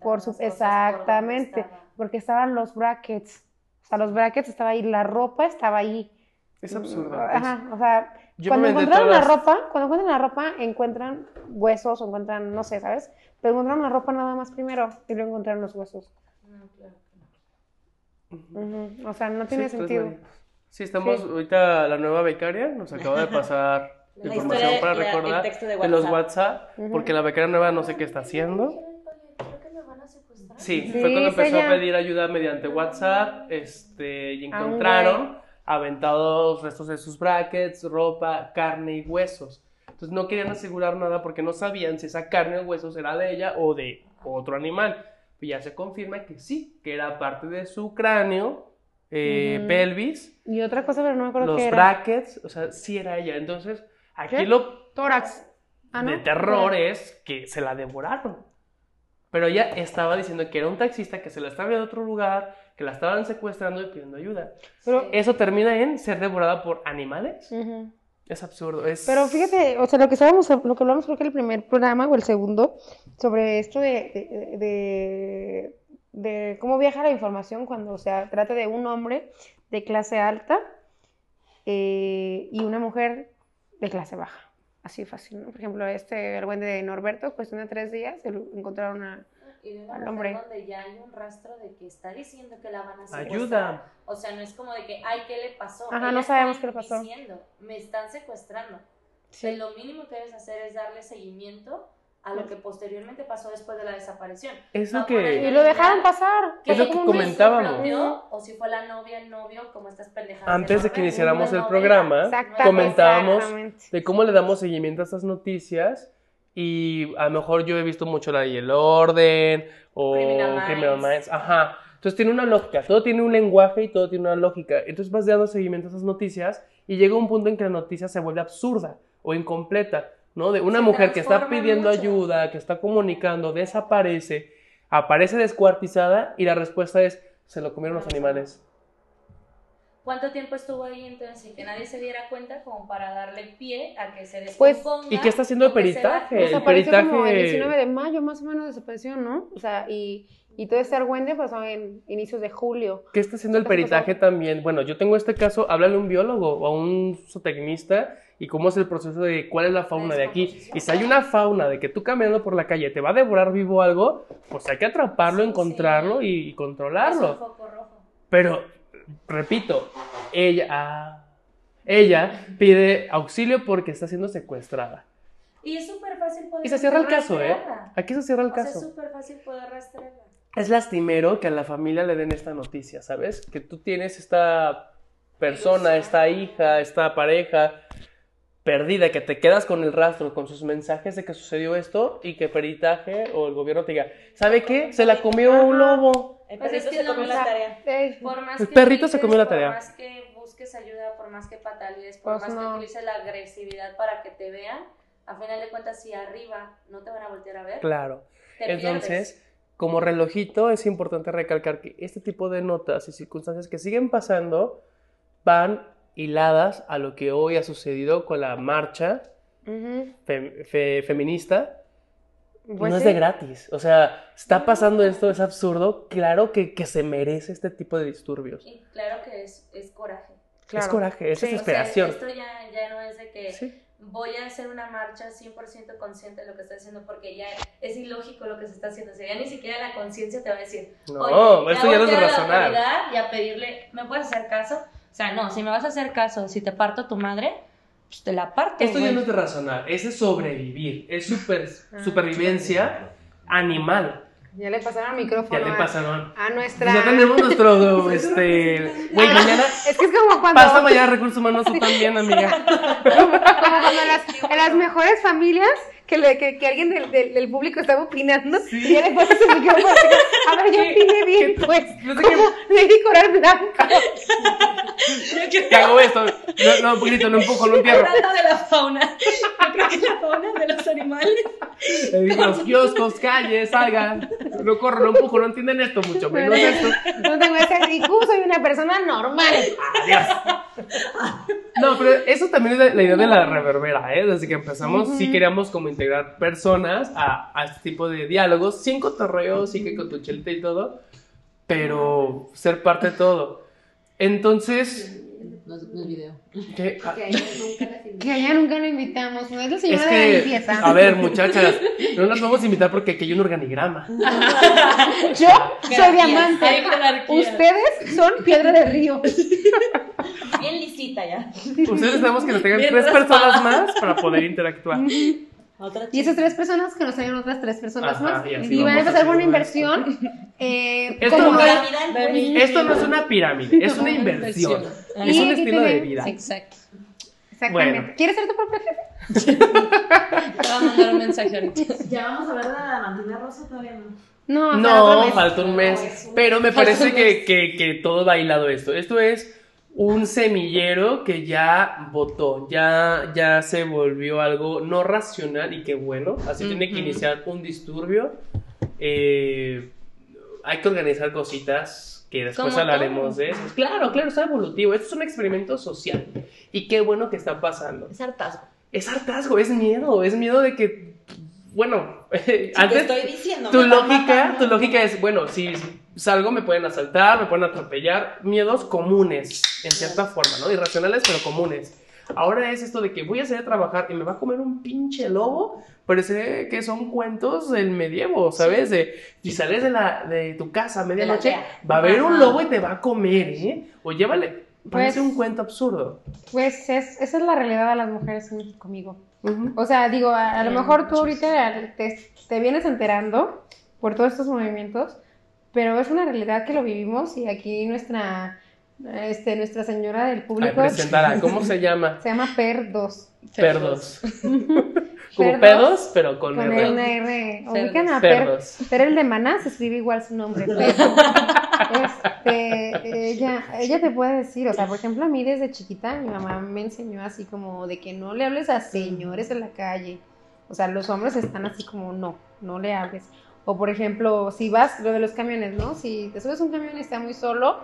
Por su, exactamente, porque estaban los brackets. O sea, los brackets estaba ahí, la ropa estaba ahí. Es absurdo. Ajá, o sea, Yo cuando encontraron la las- ropa, cuando encuentran la ropa, encuentran huesos o encuentran, no sé, ¿sabes? Pero encontraron la ropa nada más primero y luego encontraron los huesos. No, claro. Ujú, O sea, no tiene Sí, tres sentido. Sí, estamos Sí. ahorita la nueva becaria nos acaba de pasar La información historia- para la- el recordar texto de de los WhatsApp. Porque la becaria nueva no sé qué está haciendo. Creo que me van a secuestrar. Sí, Sí, fue cuando empezó ella. a pedir ayuda mediante WhatsApp, este, y A un encontraron aventados restos de sus brackets, ropa, carne y huesos. Entonces no querían asegurar nada porque no sabían si esa carne o huesos era de ella o de otro animal. Y ya se confirma que sí, que era parte de su cráneo, eh, Ujú. pelvis, Y otra cosa, pero no me acuerdo los qué era. brackets, o sea, sí era ella. Entonces, aquí ¿Qué? lo Tórax. Ah, ¿no? de terror es que se la devoraron. Pero ella estaba diciendo que era un taxista que se la estaba de otro lugar, que la estaban secuestrando y pidiendo ayuda. Pero- Sí. Eso termina en ser devorada por animales. Es absurdo. Es... Pero fíjate, o sea, lo que estábamos, lo que hablamos creo que el primer programa o el segundo, sobre esto de, de, de- de cómo viaja la información cuando se trata de un hombre de clase alta eh, y una mujer de clase baja. Así fácil, ¿no? Por ejemplo, este, el buen de Norberto, cuestión de tres días, se lo encontraron a... Y de una al hombre. donde ya hay un rastro de que está diciendo que la van a secuestrar. Ayuda. O sea, no es como de que, ay, ¿qué le pasó? Ajá, Ella no sabemos qué le pasó. Diciendo, me están secuestrando. O sea, lo mínimo que debes hacer es darle seguimiento a lo que posteriormente pasó después de la desaparición. Es No lo poner que... Y lo dejaron pasar. Es lo que comentábamos. ¿Floteó? O si fue la novia, el novio, como estas pendejadas. Antes de que iniciáramos el novela. programa, comentábamos de cómo le damos seguimiento a estas noticias y a lo mejor yo he visto mucho la y el orden o Criminal Criminal Minds. Minds, ajá. Entonces tiene una lógica, todo tiene un lenguaje y todo tiene una lógica. Entonces vas dando seguimiento a esas noticias y llega un punto en que la noticia se vuelve absurda o incompleta, ¿no? De una Se mujer que está pidiendo mucho. ayuda, que está comunicando, desaparece, aparece descuartizada y la respuesta es, se lo comieron los animales. ¿Cuánto tiempo estuvo ahí entonces sin que nadie se diera cuenta como para darle pie a que se Pues, descomponga? ¿y qué está haciendo el peritaje? baje? El Desapareció como el peritaje- 19 de mayo, más o menos desapareció, ¿no? O sea, y, y todo este argüende pasó en inicios de julio. ¿Qué está haciendo el ¿Qué pasó? peritaje también? Bueno, yo tengo este caso, háblale a un biólogo o a un zootecnista y cómo es el proceso de cuál es la fauna de aquí. Y si hay una fauna de que tú caminando por la calle te va a devorar vivo algo, pues hay que atraparlo, Sí, encontrarlo sí. y, y Es un controlarlo. foco rojo. Pero, repito, ella, ah, ella pide auxilio porque está siendo secuestrada. Y es súper fácil poder Y se cierra el caso, ¿eh? Aquí se cierra el O sea, es caso. súper fácil poder rastrearla. Es lastimero que a la familia le den esta noticia, ¿sabes? Que tú tienes esta persona, esta hija, esta pareja perdida, que te quedas con el rastro, con sus mensajes de que sucedió esto y que peritaje o el gobierno te diga, ¿sabe qué? Se la comió un lobo. El Pues perrito es que se no, comió la tarea. Por más El que perrito se comió la Por tarea. más que busques ayuda, por más que patalees, por Pues más no. que utilices la agresividad para que te vean, a final de cuentas, si arriba no te van a voltear a ver, Claro. te Entonces, pierdes. como relojito es importante recalcar que este tipo de notas y circunstancias que siguen pasando van hiladas a lo que hoy ha sucedido con la marcha ujú. fe- fe- feminista. Pues no es sí. de gratis. O sea, está pasando esto, es absurdo. Claro que, que se merece este tipo de disturbios. Y claro que es, es coraje. Es Claro. coraje, es Sí. O sea, desesperación. esto ya, ya no es de que Sí. voy a hacer una marcha 100% consciente de lo que estoy haciendo porque ya es ilógico lo que se está haciendo. O sea, ya ni siquiera la conciencia te va a decir, No, Oye, esto ya no es autoridad Y a pedirle, ¿me puedes hacer caso? O sea, no, si me vas a hacer caso, si te parto tu madre, pues te la parto. Esto ya güey. no es de razonar, es de sobrevivir. Es super, Ah. supervivencia animal. Ya le pasaron el micrófono Ya le a- pasaron. a, nuestra... Pues ya tenemos nuestro, este... Güey, mañana... Es que es como cuando... Pasa mañana recursos humanos tú también, amiga. Como cuando en las, en las mejores familias que, le- que, que alguien del, del, del público estaba opinando y le pasas el micrófono. así que, A ver, yo opiné bien, pues. No sé Como Lady Coral Blanco. ¿Qué hago esto? No, no, un poquito, lo empujo, lo entierro. Hablando de la fauna, yo creo que la fauna de los animales. Le digo, Los kioscos, calles, salgan. Lo corro, lo empujo, no entienden esto mucho menos esto. No tengo ese IQ, soy una persona normal. Adiós. No, pero eso también es la, idea de la reverbera, ¿eh? Desde que empezamos, sí queríamos como integrar personas a, a este tipo de diálogos, sin cotorreo, sí que con tu chelita y todo, pero ser parte de todo. Entonces, no es, no es video. ¿Qué? Ah, Que a ella nunca la invitamos. No es la Es señora de la limpieza. a ver, muchachas, no las vamos a invitar porque aquí hay un organigrama. Yo soy diamante. Ustedes son piedra de río. Bien lisita ya. Ustedes necesitamos que nos tengan Bien tres raspada. personas más para poder interactuar. Otra Y esas tres personas que nos traigan otras tres personas Ajá, más. y van a empezar con una inversión. Eh, Esto como no-. Esto es una pirámide, es una inversión. Ah, Es un estilo de vida. Exacto. Exactamente. Bueno. ¿Quieres ser tu propio jefe? Te voy a mandar un mensaje ahorita. ¿Ya vamos a de la diamantina rosa todavía no? No, No, falta un mes. Pero me parece que, que, que todo va hilado esto. Esto es un semillero que ya votó, ya, ya se volvió algo no racional y qué bueno. Así tiene que Ujú. iniciar un disturbio. Eh, hay que organizar cositas que después hablaremos todo. de eso. Claro, claro, está evolutivo. Esto es un experimento social. Y qué bueno que está pasando. Es hartazgo. Es hartazgo, es miedo, es miedo de que, bueno, Si antes te estoy diciendo. tu lógica, tu lógica es, bueno, si salgo me pueden asaltar, me pueden atropellar, miedos comunes, en cierta forma, ¿no? Irracionales, pero comunes. Ahora es esto de que voy a salir a trabajar y me va a comer un pinche lobo, parece que son cuentos del medievo, ¿sabes? De si sales de, la, de tu casa a medianoche, va a haber un lobo y te va a comer, ¿eh? O llévale, parece Pues- un cuento absurdo. Pues es, esa es la realidad de las mujeres en México, amigo. Ujú. O sea, digo, a, a lo mejor tú ahorita te, te vienes enterando por todos estos movimientos, pero es una realidad que lo vivimos y aquí nuestra, este, nuestra señora del Ay, público presentará, ¿cómo se llama? se llama Per 2. Perdos. Como Perdos, pedos, pero con, Con R. una R. Cerdos. Ubican a Per, Perdos. Per el de Maná, se escribe igual su nombre. Per. Este, ella, ella te puede decir, o sea, por ejemplo, a mí desde chiquita mi mamá me enseñó así como de que no le hables a señores en la calle. O sea, los hombres están así como, no, no le hables. O por ejemplo, si vas, lo de los camiones, ¿no? Si te subes un camión y está muy solo,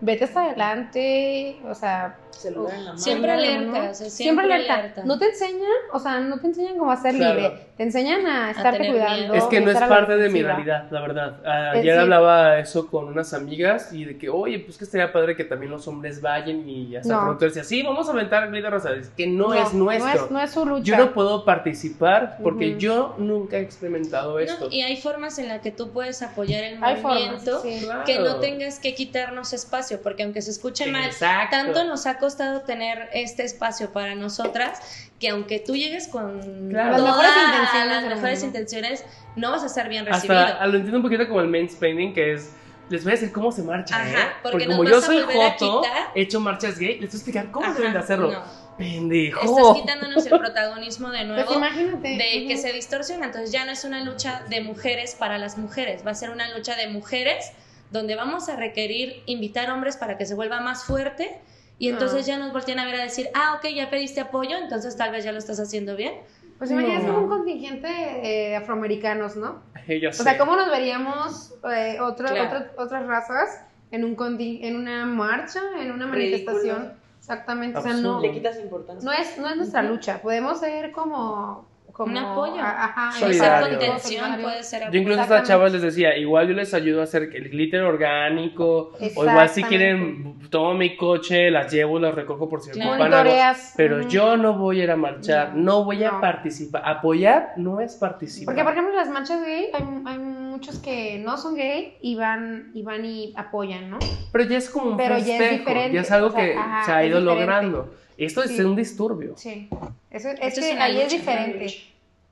vete hasta adelante, o sea, Celular en la mano. Siempre alerta, ¿no? o sea, siempre, siempre alerta. alerta. No te enseñan, o sea, no te enseñan cómo a ser Claro. libre, te enseñan a estarte tener cuidando. miedo. Es que no es a parte de mi realidad, la verdad. Eh, Ayer sí. hablaba eso con unas amigas y de que, oye, pues que estaría padre que también los hombres vayan y hasta No. pronto decía, sí, vamos a aventar Grita Rosa. Es que no, es No nuestro. es, no es su lucha. Yo no puedo participar porque yo nunca he experimentado esto. No, y hay formas en las que tú puedes apoyar el Hay formas, movimiento. Claro. que no tengas que quitarnos espacio, porque aunque se escuche mal, Exacto. tanto nos ha costado tener este espacio para nosotras que aunque tú llegues con Claro. Las mejores intenciones las mejores intenciones, no vas a ser bien recibido. Hasta lo entiendo un poquito como el mansplaining, que es. Les voy a decir cómo se marcha, Ajá, ¿eh? porque nos como yo soy joto, he hecho marchas gay, les voy a explicar cómo Ajá, deben de hacerlo. no. Pendejo. Estás quitándonos el protagonismo de nuevo. Pues imagínate. de que se distorsiona. Entonces ya no es una lucha de mujeres para las mujeres, va a ser una lucha de mujeres donde vamos a requerir invitar hombres para que se vuelva más fuerte y entonces ya nos voltean a ver a decir, ah, ok, ya pediste apoyo, entonces tal vez ya lo estás haciendo bien. Pues imagínate No. un contingente de afroamericanos, ¿no? Yo O sé. sea, ¿cómo nos veríamos eh, otra- Claro. otras- otras razas en, un en una marcha, en una Ridículo. manifestación? Exactamente. O sea, no, Absurdo. Le quitas importancia. no, es, no es nuestra lucha. Podemos ser como. Como Un apoyo. Ajá, Puede ser Solidario. contención, solidario. puede ser Yo incluso a estas chavas les decía, igual yo les ayudo a hacer el glitter orgánico, o igual si quieren, tomo mi coche, las llevo, las recojo por si Claro. ocupan algo. Pero yo no voy a ir a marchar, no, voy a No. participar. Apoyar no es participar. Porque, por ejemplo, las marchas gay, hay, hay muchos que no son gay y van y, van y apoyan, ¿no? Pero ya es como un Pero ya es diferente, ya es algo o sea, que ajá, se ha ido diferente. logrando. Esto es Sí. un disturbio. Sí. Eso, es Esto que ahí es diferente.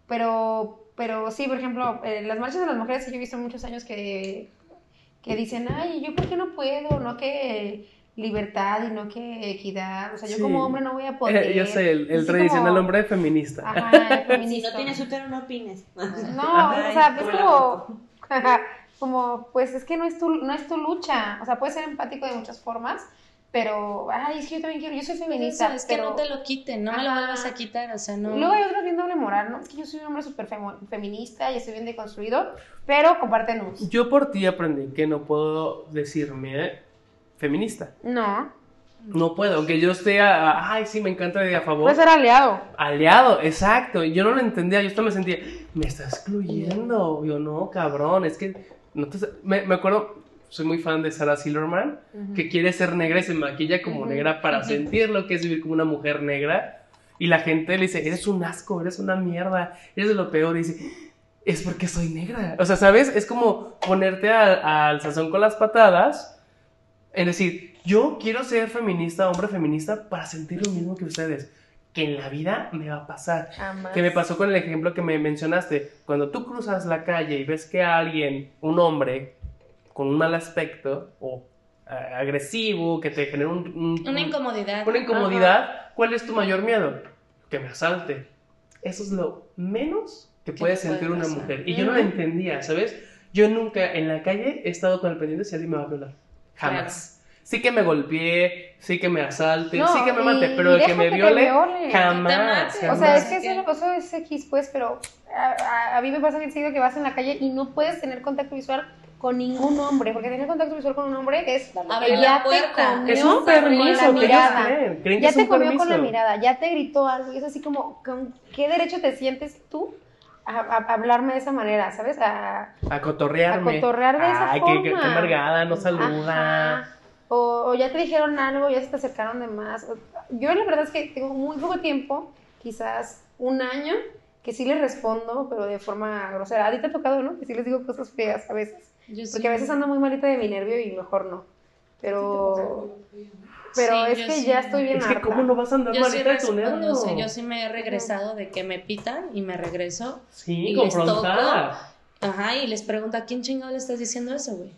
Pero, pero sí, por ejemplo, eh, las marchas de las mujeres, sí, yo he visto muchos años que, que dicen, ay, ¿yo por qué no puedo? No que libertad y no que equidad. O sea, yo Sí. como hombre no voy a poder. Eh, yo sé, el, tradicional como- hombre feminista. Ajá, Si feminista. no tienes útero, no opines. No, Ay, o sea, es como, como, pues es que no es tu, no es tu lucha. O sea, puedes ser empático de muchas formas, pero, ay, es que yo también quiero, yo soy Pues feminista. eso, es que pero... no te lo quiten, no me lo vuelvas a quitar, o sea, no. Luego hay otros bien doble moral, ¿no? Es que yo soy un hombre súper feminista y estoy bien deconstruido, pero compártenos. Yo por ti aprendí que no puedo decirme feminista. No, No puedo, aunque yo esté a, a- ay, sí, me encanta de a favor. puedes ser aliado. Aliado, exacto. Yo no lo entendía, yo hasta me sentía, me está excluyendo. Yo no, cabrón, es que no te- me, me acuerdo, soy muy fan de Sarah Silverman, que quiere ser negra y se maquilla como negra para Ujú. sentir lo que es vivir como una mujer negra. Y la gente le dice, eres un asco, eres una mierda, eres de lo peor. Y dice, es porque soy negra. O sea, ¿sabes? Es como ponerte al, al sazón con las patadas. Es decir, yo quiero ser feminista, hombre feminista, para sentir lo mismo que ustedes. Que en la vida me va a pasar. Jamás. Que me pasó con el ejemplo que me mencionaste. Cuando tú cruzas la calle y ves que alguien, un hombre, con un mal aspecto o ah, agresivo, que te genera un, un- Una incomodidad. una incomodidad, ¿cuál es tu mayor miedo? Que me asalte. Eso es lo menos que ¿Qué puede te puede sentir una mujer. Y yo no lo entendía, ¿sabes? Yo nunca en la calle he estado con el pendiente si alguien me va a violar. Jamás. Sí que me golpeé, sí que me asalte, No, sí que me mate, pero el que me que te viole, viole. jamás. Que mate. O sea, jamás. es que eso, eso es X, pues, pero a, a- a mí me pasa bien seguido que vas en la calle y no puedes tener contacto visual con ningún hombre, porque tener contacto visual con un hombre es Abrir que la ya te puerta. comió Es un con permiso la que ellos mirada. creen. Creen que Ya te comió con la mirada, ya te gritó algo y es así como, ¿con qué derecho te sientes tú a, a- a hablarme de esa manera, sabes? A, A cotorrearme. A cotorrear de esa Ay, forma. que amargada, no saluda. Ajá. O, o ya te dijeron algo, ya se te acercaron de más. O- Yo la verdad es que tengo muy poco tiempo, quizás un año, que sí les respondo, pero de forma grosera. A ti te ha tocado, ¿no? Que sí les digo cosas feas a veces. Yo sí. Porque a veces ando muy malita de mi nervio y mejor no. Pero, pero Sí, es que sí. ya estoy bien Es que, harta. ¿cómo no vas a andar Yo sí malita de tu nervio? o sea, yo sí me he regresado de que me pitan y me regreso. Sí, y les confrontar. Ajá, y les pregunto, ¿a quién chingado le estás diciendo eso, güey?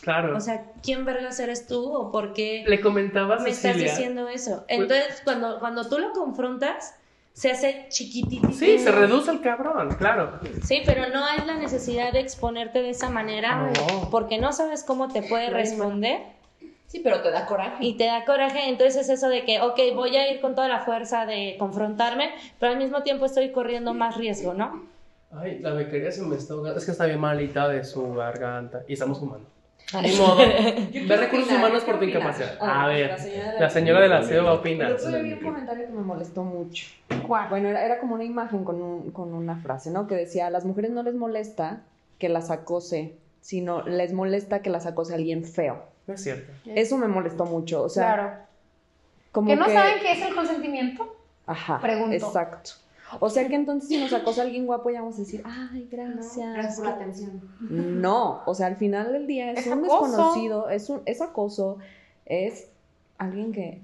Claro. O sea, ¿quién vergas eres tú o por qué Le comentaba a me estás Cecilia. diciendo eso? Entonces, cuando, cuando tú lo confrontas, se hace chiquitito. Sí, se reduce el cabrón, claro. Sí, pero no hay la necesidad de exponerte de esa manera No. porque no sabes cómo te puede responder Sí, pero te da coraje. y te da coraje. Entonces es eso de que, ok, voy a ir con toda la fuerza de confrontarme, pero al mismo tiempo estoy corriendo más riesgo, ¿no? Ay, la becaria se me está ahogando. Es que está bien malita de su garganta. Y estamos fumando. Ni modo. Ve recursos humanos por tu incapacidad. A ver, la señora de la CEO va a opinar. Otro día vi un comentario que me molestó mucho. ¿Cuál? Bueno, era, era como una imagen con, un- con una frase, ¿no? Que decía, a las mujeres no les molesta que las acose, sino les molesta que las acose alguien feo. No es cierto. Eso me molestó mucho, o sea, claro. como ¿Que no saben qué es el consentimiento? Ajá, Pregunto. exacto. O sea que entonces si nos acosa alguien guapo ya vamos a decir, ay, gracias. Gracias por la atención. No, o sea, al final del día es, Es un acoso. desconocido, es, un, es acoso, es alguien que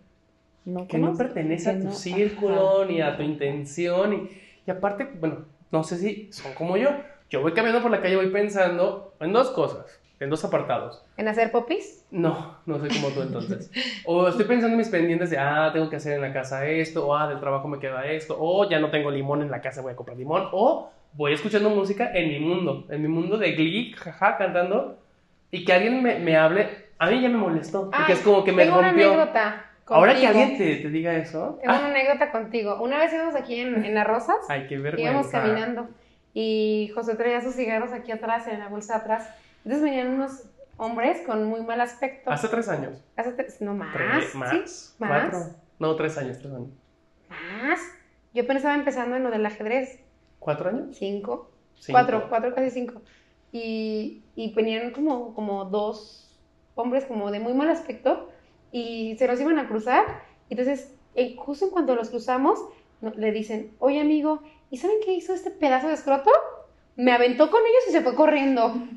no Que no pertenece a tu no- círculo, ajá. ni a tu intención. Y, y aparte, bueno, no sé si son como yo. Yo voy caminando por la calle, voy pensando en dos cosas, en dos apartados. ¿En hacer popis? No, no soy como tú entonces. O estoy pensando en mis pendientes de, ah, tengo que hacer en la casa esto, o ah, del trabajo me queda esto, o ya no tengo limón en la casa, voy a comprar limón, o voy escuchando música en mi mundo, en mi mundo de Glee, jaja, cantando, y que alguien me, me hable, a mí ya me molestó, porque Ay, es como que me tengo una rompió. anécdota Ahora que contigo. alguien te, te diga eso, Tengo ah, una anécdota contigo. Una vez íbamos aquí en, en Las Rosas, ay, qué íbamos vergüenza. caminando y José traía sus cigarros aquí atrás, en la bolsa de atrás. Entonces venían unos hombres con muy mal aspecto. Hace tres años. Hace tres- no más, Tres, ¿sí? más, ¿Más? cuatro. No, tres años, tres años. Más. Yo apenas estaba empezando en lo del ajedrez. ¿Cuatro años? Cinco. Cinco. Cuatro, cuatro, casi cinco. Y, y venían como, como dos hombres como de muy mal aspecto y se nos iban a cruzar. Entonces, eh, justo en cuanto los cruzamos, le dicen, oye amigo, ¿y saben qué hizo este pedazo de escroto? Me aventó con ellos y se fue corriendo.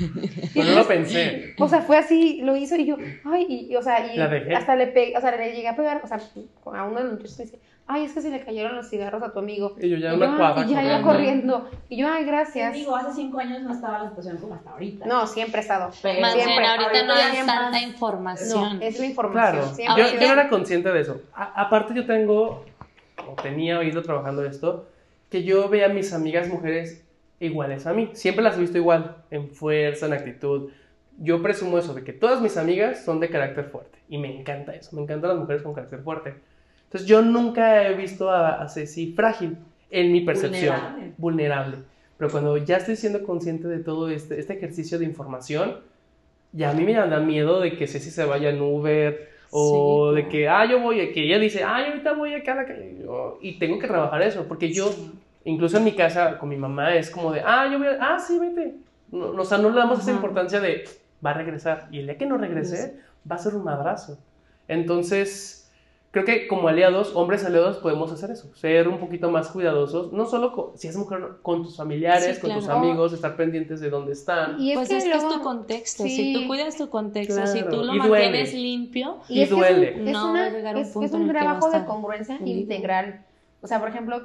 Y Pues no lo pensé. o sea, fue así, lo hizo y yo, ay, y, y, o sea, y La dejé. hasta le pegué, o sea, le llegué a pegar, o sea, a uno de los muchachos dice, ay, es que se le cayeron los cigarros a tu amigo. Y yo ya Y una yo, cuadra y ya iba corriendo. Y yo, ay, gracias. Digo, hace cinco años no estaba la situación como hasta ahorita. No, siempre he estado. Pero- Más bien, Siempre. ahorita no Ahorita hay tanta más- información. No, es la información. Claro, Siempre yo, yo no era consciente de eso. A- aparte yo tengo, o tenía oído trabajando esto, que yo veía a mis amigas mujeres iguales a mí. Siempre las he visto igual, en fuerza, en actitud. Yo presumo eso, de que todas mis amigas son de carácter fuerte. Y me encanta eso, me encantan las mujeres con carácter fuerte. Entonces yo nunca he visto a, a Ceci frágil, en mi percepción, Vulnerable. vulnerable. Pero cuando ya estoy siendo consciente de todo este, este ejercicio de información, ya a mí me da miedo de que Ceci se vaya en Uber o Sí, de que, ah, yo voy, que ella dice, ah, yo ahorita voy acá a la calle. Y tengo que trabajar eso, porque yo, incluso en mi casa con mi mamá, es como de, ah, yo voy, a- ah, sí, vete. No, o sea, no le damos esa importancia de, va a regresar. Y el día que no regrese, va a ser un madrazo. Entonces, creo que como aliados, hombres aliados, podemos hacer eso. Ser un poquito más cuidadosos. No solo con- si es mujer, con tus familiares, Sí, con tus claro. amigos, estar pendientes de dónde están. Y es pues que es que luego- es tu contexto. sí. Si tú cuidas tu contexto, si Claro, tú lo y mantienes duele. limpio, Y, Y es que duele. es, un- es No una- va a llegar un es- punto es en un el que va a trabajo de congruencia integral. O sea, por ejemplo,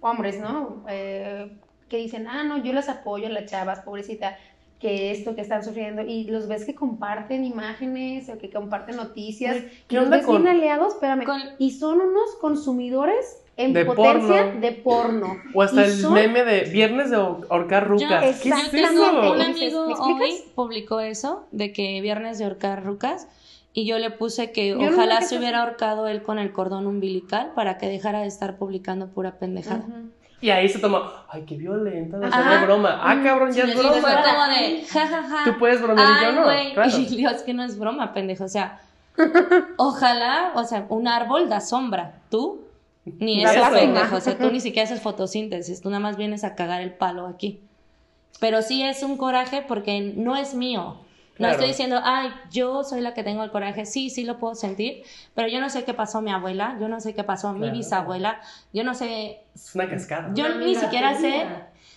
hombres, ¿no? Eh, que dicen, ah, no, yo las apoyo, las chavas, pobrecita, que esto que están sufriendo, y los ves que comparten imágenes o que comparten noticias, ¿Qué y los ves con- bien aliados, espérame, Con- y son unos consumidores en De potencia porno. de porno. O hasta Y el son- meme de viernes de ahorcar rucas. ¿Qué yo es eso? un amigo hoy publicó eso, de que viernes de ahorcar rucas, y yo le puse que Yo ojalá se es hubiera ahorcado él con el cordón umbilical para que dejara de estar publicando pura pendejada. Y ahí se toma, ay, qué violenta, no de broma. Ah, cabrón, ya Y es fue broma. como de, jajaja. Tú puedes bromear y yo Ay, no. güey. Claro. Y Dios, que no es broma, pendejo. O sea, ojalá, o sea, un árbol da sombra. Tú, ni eso. pendejo. O sea, tú ni siquiera haces fotosíntesis. Tú nada más vienes a cagar el palo aquí. Pero sí es un coraje porque no es mío. No Claro. estoy diciendo, ay, yo soy la que tengo el coraje. Sí, sí lo puedo sentir, pero yo no sé qué pasó a mi abuela, yo no sé qué pasó a mi Claro. bisabuela, yo no sé, Es una cascada. yo Una ni siquiera sé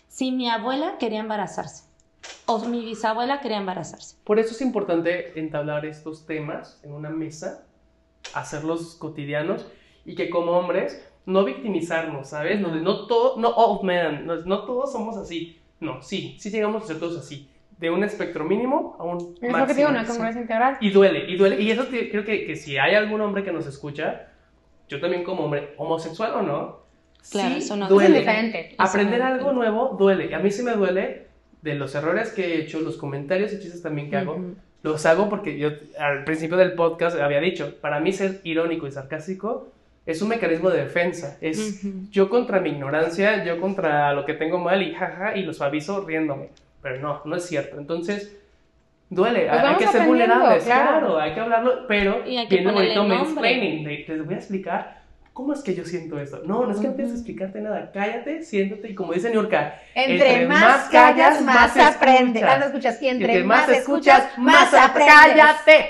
si mi abuela quería embarazarse o mi bisabuela quería embarazarse. Por eso es importante entablar estos temas en una mesa, hacerlos cotidianos y que como hombres no victimizarnos, ¿sabes? No, no todo, no, oh man, no, no todos somos así. No, sí, sí llegamos a ser todos así. De un espectro mínimo a un Es máximo. lo que digo, una congruencia integral. Y duele, y duele. Y eso te- creo que, que si hay algún hombre que nos escucha, yo también como hombre, homosexual o no, Claro, sí eso no- Es duele. diferente. Aprender Eso- algo nuevo duele. A mí sí me duele de los errores que he hecho, los comentarios y chistes también que hago. Ujú. Los hago porque yo al principio del podcast había dicho, para mí ser irónico y sarcástico es un mecanismo de defensa. Es Ujú. yo contra mi ignorancia, yo contra lo que tengo mal y jaja y lo suavizo riéndome. Pero no, no es cierto. Entonces, duele. Pues hay que ser vulnerables, claro. claro. hay que hablarlo, pero viene bonito mansplaining. de- Les voy a explicar cómo es que yo siento esto. No, no es que no tienes que explicarte nada. Cállate, siéntate y como dice Niurka, Entre, más, callas, más aprendes. Ah, no escuchas. Y entre más escuchas, más aprendes. ¡Cállate!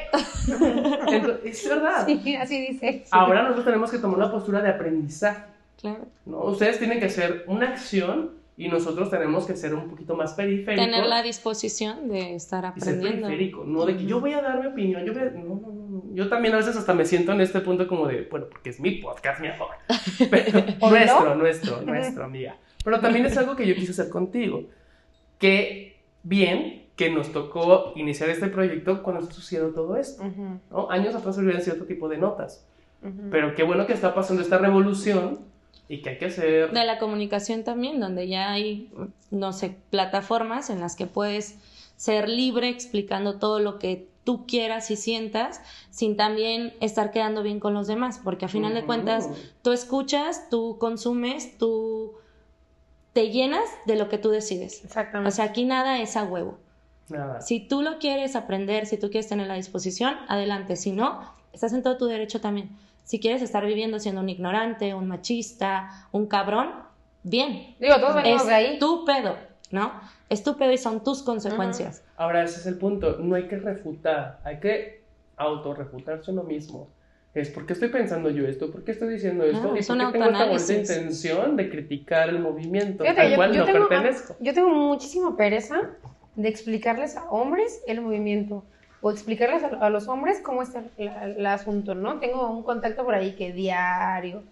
Entonces, es verdad. Sí, así dice. Ahora nosotros tenemos que tomar una postura de aprendizaje. Claro. ¿no? Ustedes tienen que hacer una acción y nosotros tenemos que ser un poquito más periféricos. Tener la disposición de estar y ser aprendiendo. periférico, no de que yo voy a dar mi opinión, yo voy a- no, no, no. Yo también a veces hasta me siento en este punto como de, bueno, porque es mi podcast, mi amor. Pero, ¿O nuestro, nuestro, nuestro, amiga. Pero también es algo que yo quise hacer contigo. Que bien que nos tocó iniciar este proyecto cuando sucedió todo esto. ¿no? Años atrás hubieran sido otro tipo de notas. Pero qué bueno que está pasando esta revolución y que hay que hacer... De la comunicación también, donde ya hay, no sé, plataformas en las que puedes ser libre explicando todo lo que tú quieras y sientas, sin también estar quedando bien con los demás, porque a final de cuentas tú escuchas, tú consumes, tú te llenas de lo que tú decides. Exactamente. O sea, aquí nada es a huevo. Nada. Si tú lo quieres aprender, si tú quieres tener la disposición, adelante. Si no, estás en todo tu derecho también. Si quieres estar viviendo siendo un ignorante, un machista, un cabrón, bien. Digo, todos venimos Es de ahí. tu pedo, ¿no? Es tu pedo y son tus consecuencias. Ahora, ese es el punto. No hay que refutar, hay que autorrefutarse uno mismo. Es por qué estoy pensando yo esto, por qué estoy diciendo esto, y es por un qué tengo esta bonita intención de criticar el movimiento Fíjate, al yo, cual yo no tengo, pertenezco. yo tengo muchísima pereza de explicarles a hombres el movimiento o explicarles a, a los hombres cómo está el, el asunto, ¿no? Tengo un contacto por ahí que diario,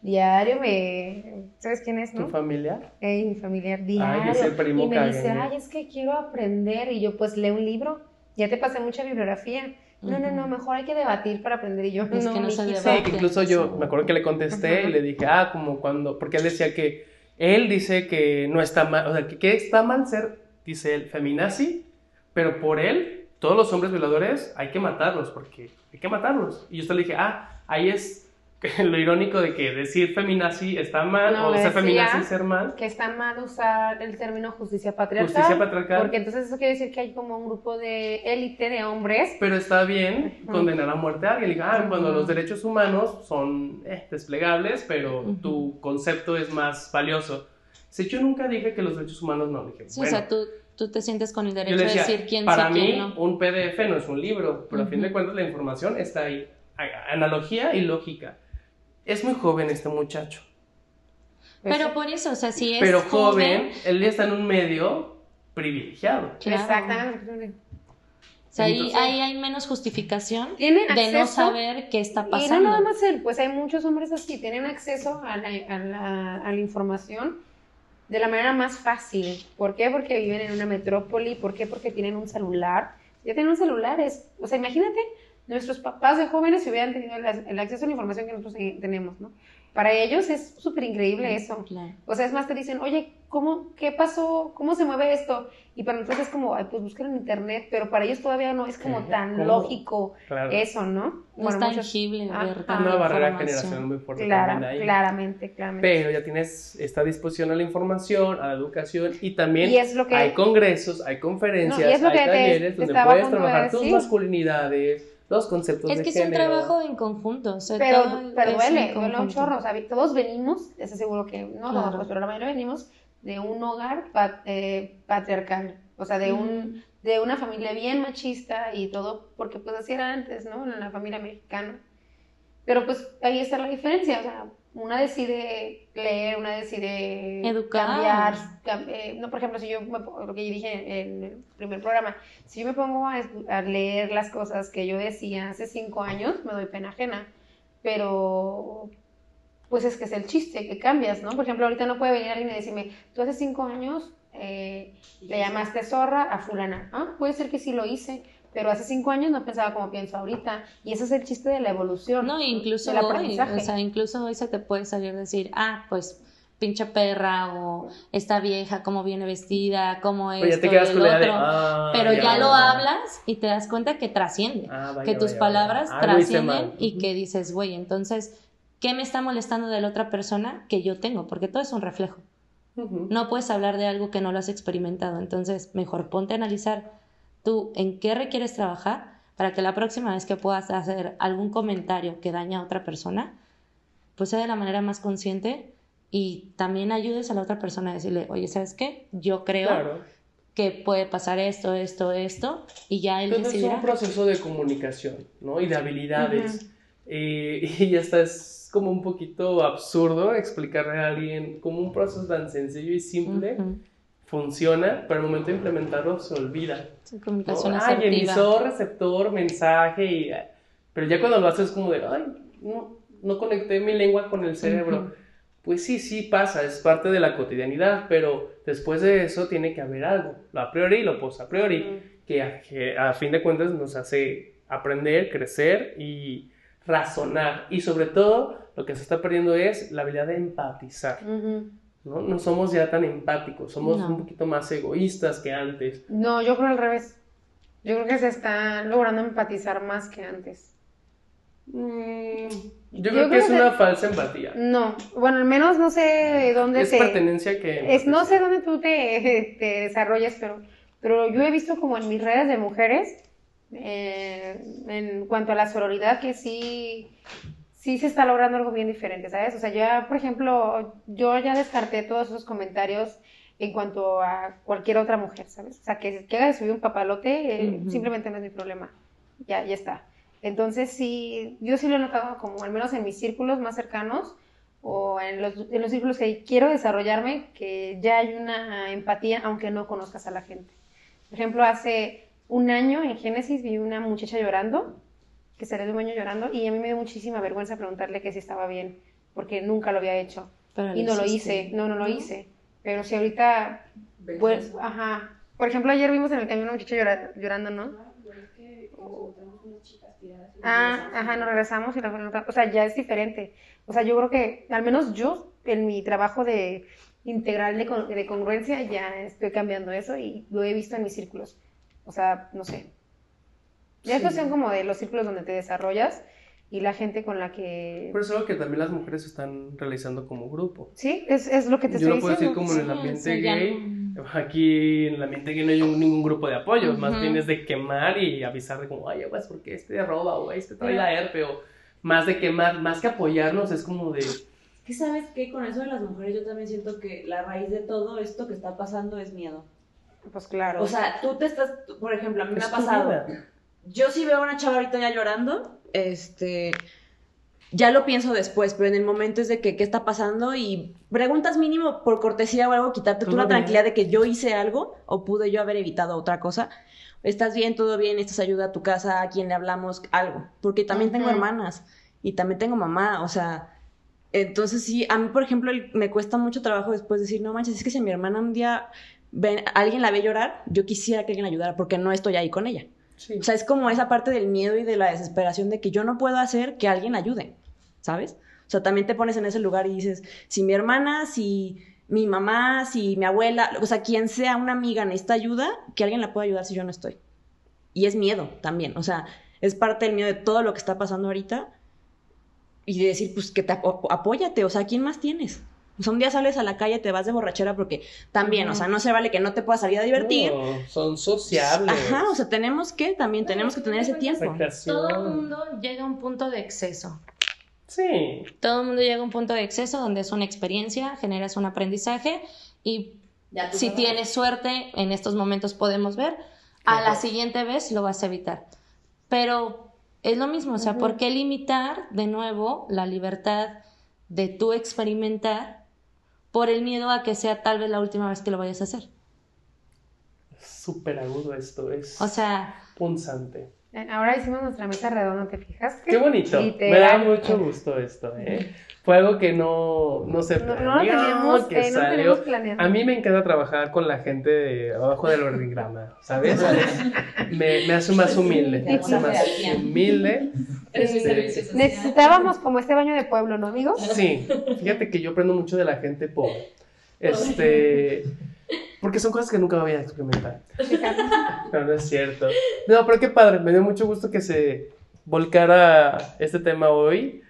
diario me... ¿Sabes quién es, ¿Tu no? familiar? Ey, mi familiar, diario. ese primo y me dice, ay, es que quiero aprender. Y yo, pues, lee un libro. Ya te pasé mucha bibliografía. No, no, no, mejor hay que debatir para aprender. Y yo, Es no, que no se mijito". Sí, debate. que incluso yo Sí. me acuerdo que le contesté Ajá. y le dije, ah, como cuando, porque él decía que él dice que no está mal, o sea, que, que está mal ser, dice él, feminazi, pero por él, todos los hombres violadores hay que matarlos, porque hay que matarlos. Y yo hasta le dije, ah, ahí es lo irónico de que decir feminazi está mal, No, o ser feminazi ser mal, que está mal usar el término justicia patriarcal. justicia patriarcal. Porque entonces eso quiere decir que hay como un grupo de élite de hombres. Pero está bien condenar a muerte a alguien. Le digo, ah, cuando Ujú. los derechos humanos son eh, desplegables, pero Ujú. tu concepto es más valioso. Si yo nunca dije que los derechos humanos no, dije, Sí, o bueno, sea, tu, tu tú te sientes con el derecho de decir quién para sí, mí quién no. un PDF no es un libro, pero a fin de cuentas la información está ahí. Analogía y lógica. Es muy joven este muchacho, Pero por eso, o sea, si es pero joven, joven, él ya está en un medio privilegiado. claro. Exactamente. O sea, ahí, Entonces- ahí hay menos justificación Tienen de no saber qué está Y no pasando. nada más él, pues hay muchos hombres así, tienen acceso a la, a la- a la información de la manera más fácil. ¿Por qué? Porque viven en una metrópoli, ¿por qué? Porque tienen un celular. Ya tienen un celular, es, o sea, imagínate, nuestros papás de jóvenes si hubieran tenido el, el acceso a la información que nosotros eh, tenemos, ¿no? Para ellos es súper increíble eso. Claro. O sea, es más, te dicen, oye, ¿cómo, qué pasó? ¿Cómo se mueve esto? Y para nosotros es como, Ay, pues buscar en internet, pero para ellos todavía no es como tan ¿cómo? lógico Claro. eso, ¿no? No Bueno, es muchos- tangible Ajá. ver Una tanta Una barrera generacional muy fuerte Clara, también ahí. claramente, claramente. Pero ya tienes esta disposición a la información, a la educación y también Y es lo que- hay congresos, hay conferencias, No, y es lo hay que talleres te donde puedes de trabajar tus masculinidades, los conceptos Es de que es un trabajo en conjunto. o sea, pero, pero duele, duele un chorro. O sea, todos venimos, estoy seguro que no Claro. pues, pero la mayoría venimos de un hogar eh, patriarcal. O sea, de, un, de una familia bien machista y todo, porque pues así era antes, ¿no? En la familia mexicana. Pero pues ahí está la diferencia. O sea, una decide leer, una decide Educar. cambiar. cam- eh, no, por ejemplo, si yo, me lo que yo dije en el primer programa, si yo me pongo a leer las cosas que yo decía hace cinco años, me doy pena ajena. Pero, pues es que es el chiste, que cambias, ¿no? Por ejemplo, ahorita no puede venir alguien y decirme, tú hace cinco años eh, le llamaste zorra a fulana. Ah, puede ser que sí lo hice, pero hace cinco años no pensaba como pienso ahorita. Y ese es el chiste de la evolución. No, incluso del hoy, aprendizaje. o sea, incluso hoy se te puede salir decir, ah, pues pinche perra o esta vieja, cómo viene vestida, cómo es Pero ya te quedas con la idea de, ah, Pero ya lo hablas y te das cuenta que trasciende, Ah, vaya, que tus vaya, palabras vaya. Hice trascienden y que dices, güey, entonces, ¿qué me está molestando de la otra persona que yo tengo? Porque todo es un reflejo. No puedes hablar de algo que no lo has experimentado. Entonces, mejor ponte a analizar tú en qué requieres trabajar para que la próxima vez que puedas hacer algún comentario que daña a otra persona, pues sea de la manera más consciente y también ayudes a la otra persona a decirle, oye, ¿sabes qué? Yo creo Claro. que puede pasar esto, esto, esto, y ya él Entonces es un proceso de comunicación, ¿no? Y de habilidades. Eh, y hasta es como un poquito absurdo explicarle a alguien como un proceso tan sencillo y simple. Funciona, pero al momento de implementarlo se olvida. Sí, ¿no? comunicación Ay, asertiva. emisor, receptor, mensaje, y, pero ya cuando lo haces es como de, ay, no, no conecté mi lengua con el cerebro. Pues sí, sí pasa, es parte de la cotidianidad, pero después de eso tiene que haber algo, lo a priori y lo post a priori, que, a, que a fin de cuentas nos hace aprender, crecer y razonar. Y sobre todo, lo que se está perdiendo es la habilidad de empatizar. Ujú. ¿No? no somos ya tan empáticos, somos No. un poquito más egoístas que antes. No, yo creo al revés. Yo creo que se está logrando empatizar más que antes. Mm, yo, Yo creo que es que- una falsa empatía. No, bueno, al menos no sé dónde Es te... pertenencia que... Es, no sé dónde tú te, te desarrollas, pero, pero yo he visto como en mis redes de mujeres, eh, en cuanto a la sororidad, que sí, sí se está logrando algo bien diferente, ¿sabes? O sea, ya, por ejemplo, yo ya descarté todos esos comentarios en cuanto a cualquier otra mujer, ¿sabes? O sea, que, que haga de subir un papalote, eh, simplemente no es mi problema. Ya, ya está. Entonces, sí, yo sí lo he notado como, al menos en mis círculos más cercanos, o en los, en los círculos que quiero desarrollarme, que ya hay una empatía aunque no conozcas a la gente. Por ejemplo, hace un año en Génesis vi una muchacha llorando, que salió de un baño llorando, y a mí me dio muchísima vergüenza preguntarle que si estaba bien, porque nunca lo había hecho. Pero Y no lo hice, no, no lo hice. Pero si ahorita, pues, ajá. Por ejemplo, ayer vimos en el camión una muchacha llora- llorando, ¿no? Ah, ajá, nos regresamos y la preguntamos. O sea, ya es diferente. O sea, yo creo que, al menos yo, en mi trabajo de integral de, con- de congruencia, ya estoy cambiando eso y lo he visto en mis círculos. O sea, no sé. Ya es Sí. cuestión como de los círculos donde te desarrollas y la gente con la que... Por eso es algo que también las mujeres están realizando como grupo. Sí, es, es lo que te Yo estoy lo puedo decir diciendo. como en el Sí, ambiente sí, ya gay. Aquí en el ambiente gay no hay un- ningún grupo de apoyo, más Ujú. bien es de quemar y avisar de como, ay, pues, porque este roba o este trae la herpe o más de quemar, más que apoyarnos es como de, ¿Qué sabes qué? Con eso de las mujeres yo también siento que la raíz de todo esto que está pasando es miedo. Pues claro. O sea, tú te estás, por ejemplo, a mí me Es ha pasado. vida. Yo sí veo a una chava ahorita ya llorando, este, ya lo pienso después, pero en el momento es de que qué está pasando y preguntas mínimo por cortesía o algo, quitarte tú la tranquilidad de que yo hice algo o pude yo haber evitado otra cosa. ¿Estás bien? ¿Todo bien? ¿Estás ayuda a tu casa? ¿A quién le hablamos? Algo. Porque también tengo hermanas y también tengo mamá, o sea... Entonces sí, a mí, por ejemplo, el- me cuesta mucho trabajo después decir, no manches, es que si mi hermana un día ven, alguien la ve llorar, yo quisiera que alguien la ayudara porque no estoy ahí con ella. Sí. O sea, es como esa parte del miedo y de la desesperación de que yo no puedo hacer que alguien ayude, ¿sabes? O sea, también te pones en ese lugar y dices, si mi hermana, si mi mamá, si mi abuela, o sea, quien sea una amiga necesita ayuda, que alguien la pueda ayudar si yo no estoy. Y es miedo también, o sea, es parte del miedo de todo lo que está pasando ahorita y de decir, pues que te apóyate, o sea, ¿quién más tienes? O sea, un día sales a la calle, te vas de borrachera porque también, o sea, no se vale que no te puedas salir a divertir. No, son sociables. Ajá, o sea, tenemos que, también tenemos que tener ese tiempo. Recreación. Todo el mundo llega a un punto de exceso. Sí. Todo el mundo llega a un punto de exceso donde es una experiencia, generas un aprendizaje y si sabes. tienes suerte, en estos momentos podemos ver, a la siguiente vez lo vas a evitar. Pero es lo mismo, o sea, ¿por qué limitar de nuevo la libertad de tú experimentar por el miedo a que sea tal vez la última vez que lo vayas a hacer? Súper agudo esto, es O sea, punzante. Eh, Ahora hicimos nuestra mesa redonda, ¿te fijas? Qué bonito. Literal. Me da mucho gusto esto, ¿eh? Fue algo que no, no se No, planeó, no lo teníamos, que eh, no lo salió. teníamos planeado. A mí me encanta trabajar con la gente de abajo del organigrama, ¿sabes? me, me hace más humilde, me hace más humilde. Este. Necesitábamos como este baño de pueblo, ¿no, amigos? Sí, fíjate que yo aprendo mucho de la gente pobre. Este, porque son cosas que nunca voy a experimentar. No, no es cierto. No, pero qué padre, me dio mucho gusto que se volcara este tema hoy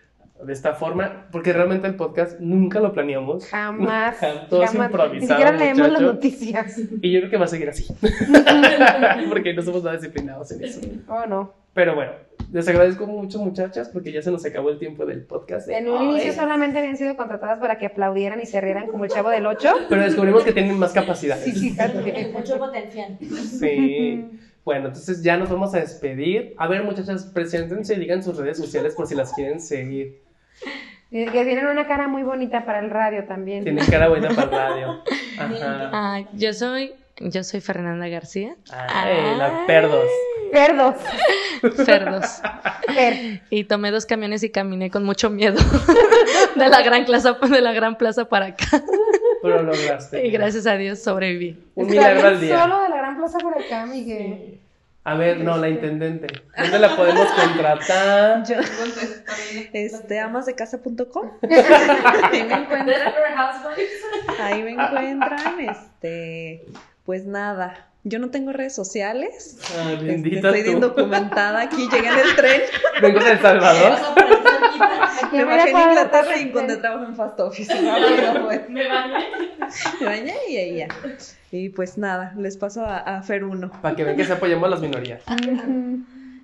de esta forma, porque realmente el podcast nunca lo planeamos. Jamás. Todos jamás. Ni improvisados, siquiera leemos las muchachos. noticias. Y yo creo que va a seguir así. porque no somos nada disciplinados en eso. Oh, no. Pero bueno, les agradezco mucho, muchachas, porque ya se nos acabó el tiempo del podcast. En un Ay. inicio solamente habían sido contratadas para que aplaudieran y se rieran como el chavo del 8. Pero descubrimos que tienen más capacidades. Sí, fíjate. Mucho potencial. Sí. Bueno, entonces ya nos vamos a despedir. A ver, muchachas, preséntense y digan sus redes sociales por si las quieren seguir. Y que tienen una cara muy bonita para el radio también. Tienen cara buena para el radio. Ajá. ah, yo soy yo soy Fernanda García, Ay, la perdos. Perdos. Cerdos. Per. Y tomé dos camiones y caminé con mucho miedo de la gran plaza, de la gran plaza para acá. Pero lo lograste. Y gracias a Dios sobreviví. Un milagro al día. Solo de la gran plaza por acá, Miguel. A ver, no, la intendente. ¿Dónde la podemos contratar? Yo, este, amasdecasa.com. Ahí me encuentran. Ahí me encuentran. Este, pues nada. Yo no tengo redes sociales. Ah, Este, bendita estoy bien tú. documentada aquí. Llegué en el tren. Vengo de El Salvador. Me bajé en Inglaterra la y encontré plaza. trabajo en Fast Office. Pues. Me bañé. Me bañé y ahí ya. Y pues nada, les paso a, a Fer 1. Para que vean que se apoyamos a las minorías.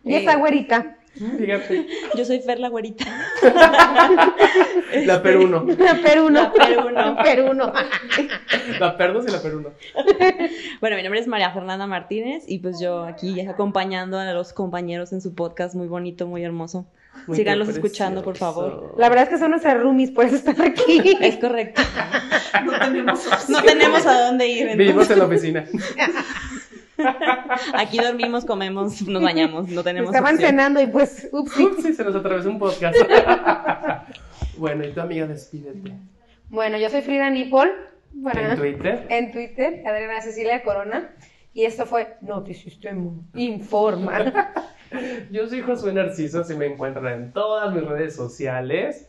Y esa güerita. Fíjate. Yo soy Fer la güerita. La peruno. Peruno. Peruno. Peruno. La perdos y la peruno. Bueno, mi nombre es María Fernanda Martínez y pues yo aquí acompañando a los compañeros en su podcast muy bonito, muy hermoso. Muy Síganlos escuchando, por favor. La verdad es que son nuestras roomies, por eso están aquí. Es correcto. No tenemos a dónde ir. Vivimos en la oficina. Aquí dormimos, comemos, nos bañamos, no tenemos Estaban opción. cenando y pues, ups. Ups, se nos atravesó un podcast. bueno, y tu amiga, despídete. Bueno, yo soy Frida Nipol. Bueno, En Twitter. en Twitter, Adriana Cecilia Corona. Y esto fue Notisistema Informa. Yo soy Josué Narciso, si me encuentran en todas mis redes sociales.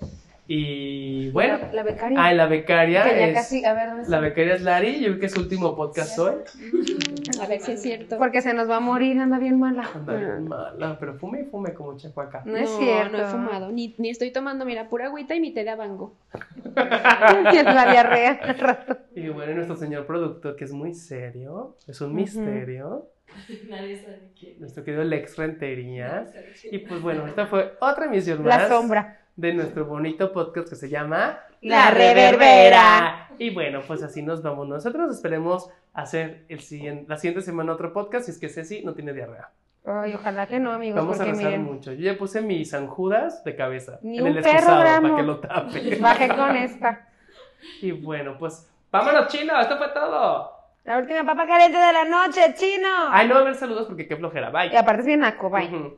Y bueno, La, la becaria. ah, la becaria que ya es. casi, a ver, ¿dónde está? La becaria es Lari, yo creo que es su último podcast hoy. A ver si es cierto. Porque se nos va a morir, anda bien mala. Anda bien mala, pero fume y fume como chacuaca. No es cierto. No he fumado, ni, ni estoy tomando, mira, pura agüita y mi té de abango. La diarrea. Y bueno, y nuestro señor productor, que es muy serio, es un misterio. Nadie sabe quién. Nuestro querido Lex Rentería. Y pues bueno, esta fue otra emisión más. La sombra. De nuestro bonito podcast que se llama La Reverbera. Y bueno, pues así nos vamos nosotros. Esperemos hacer el siguiente, la siguiente semana otro podcast si es que Ceci no tiene diarrea. Ay, ojalá que no, amigos, Vamos a rezar miren, mucho. Yo ya puse mis San Judas de cabeza Ni en un el excusado para que lo tape. bajé con esta. Y bueno, pues vámonos, chino. Esto fue todo. La última papa caliente de la noche, chino. Ay, no va a haber saludos porque qué flojera. Bye. Y aparte es bien naco, bye. Ujú.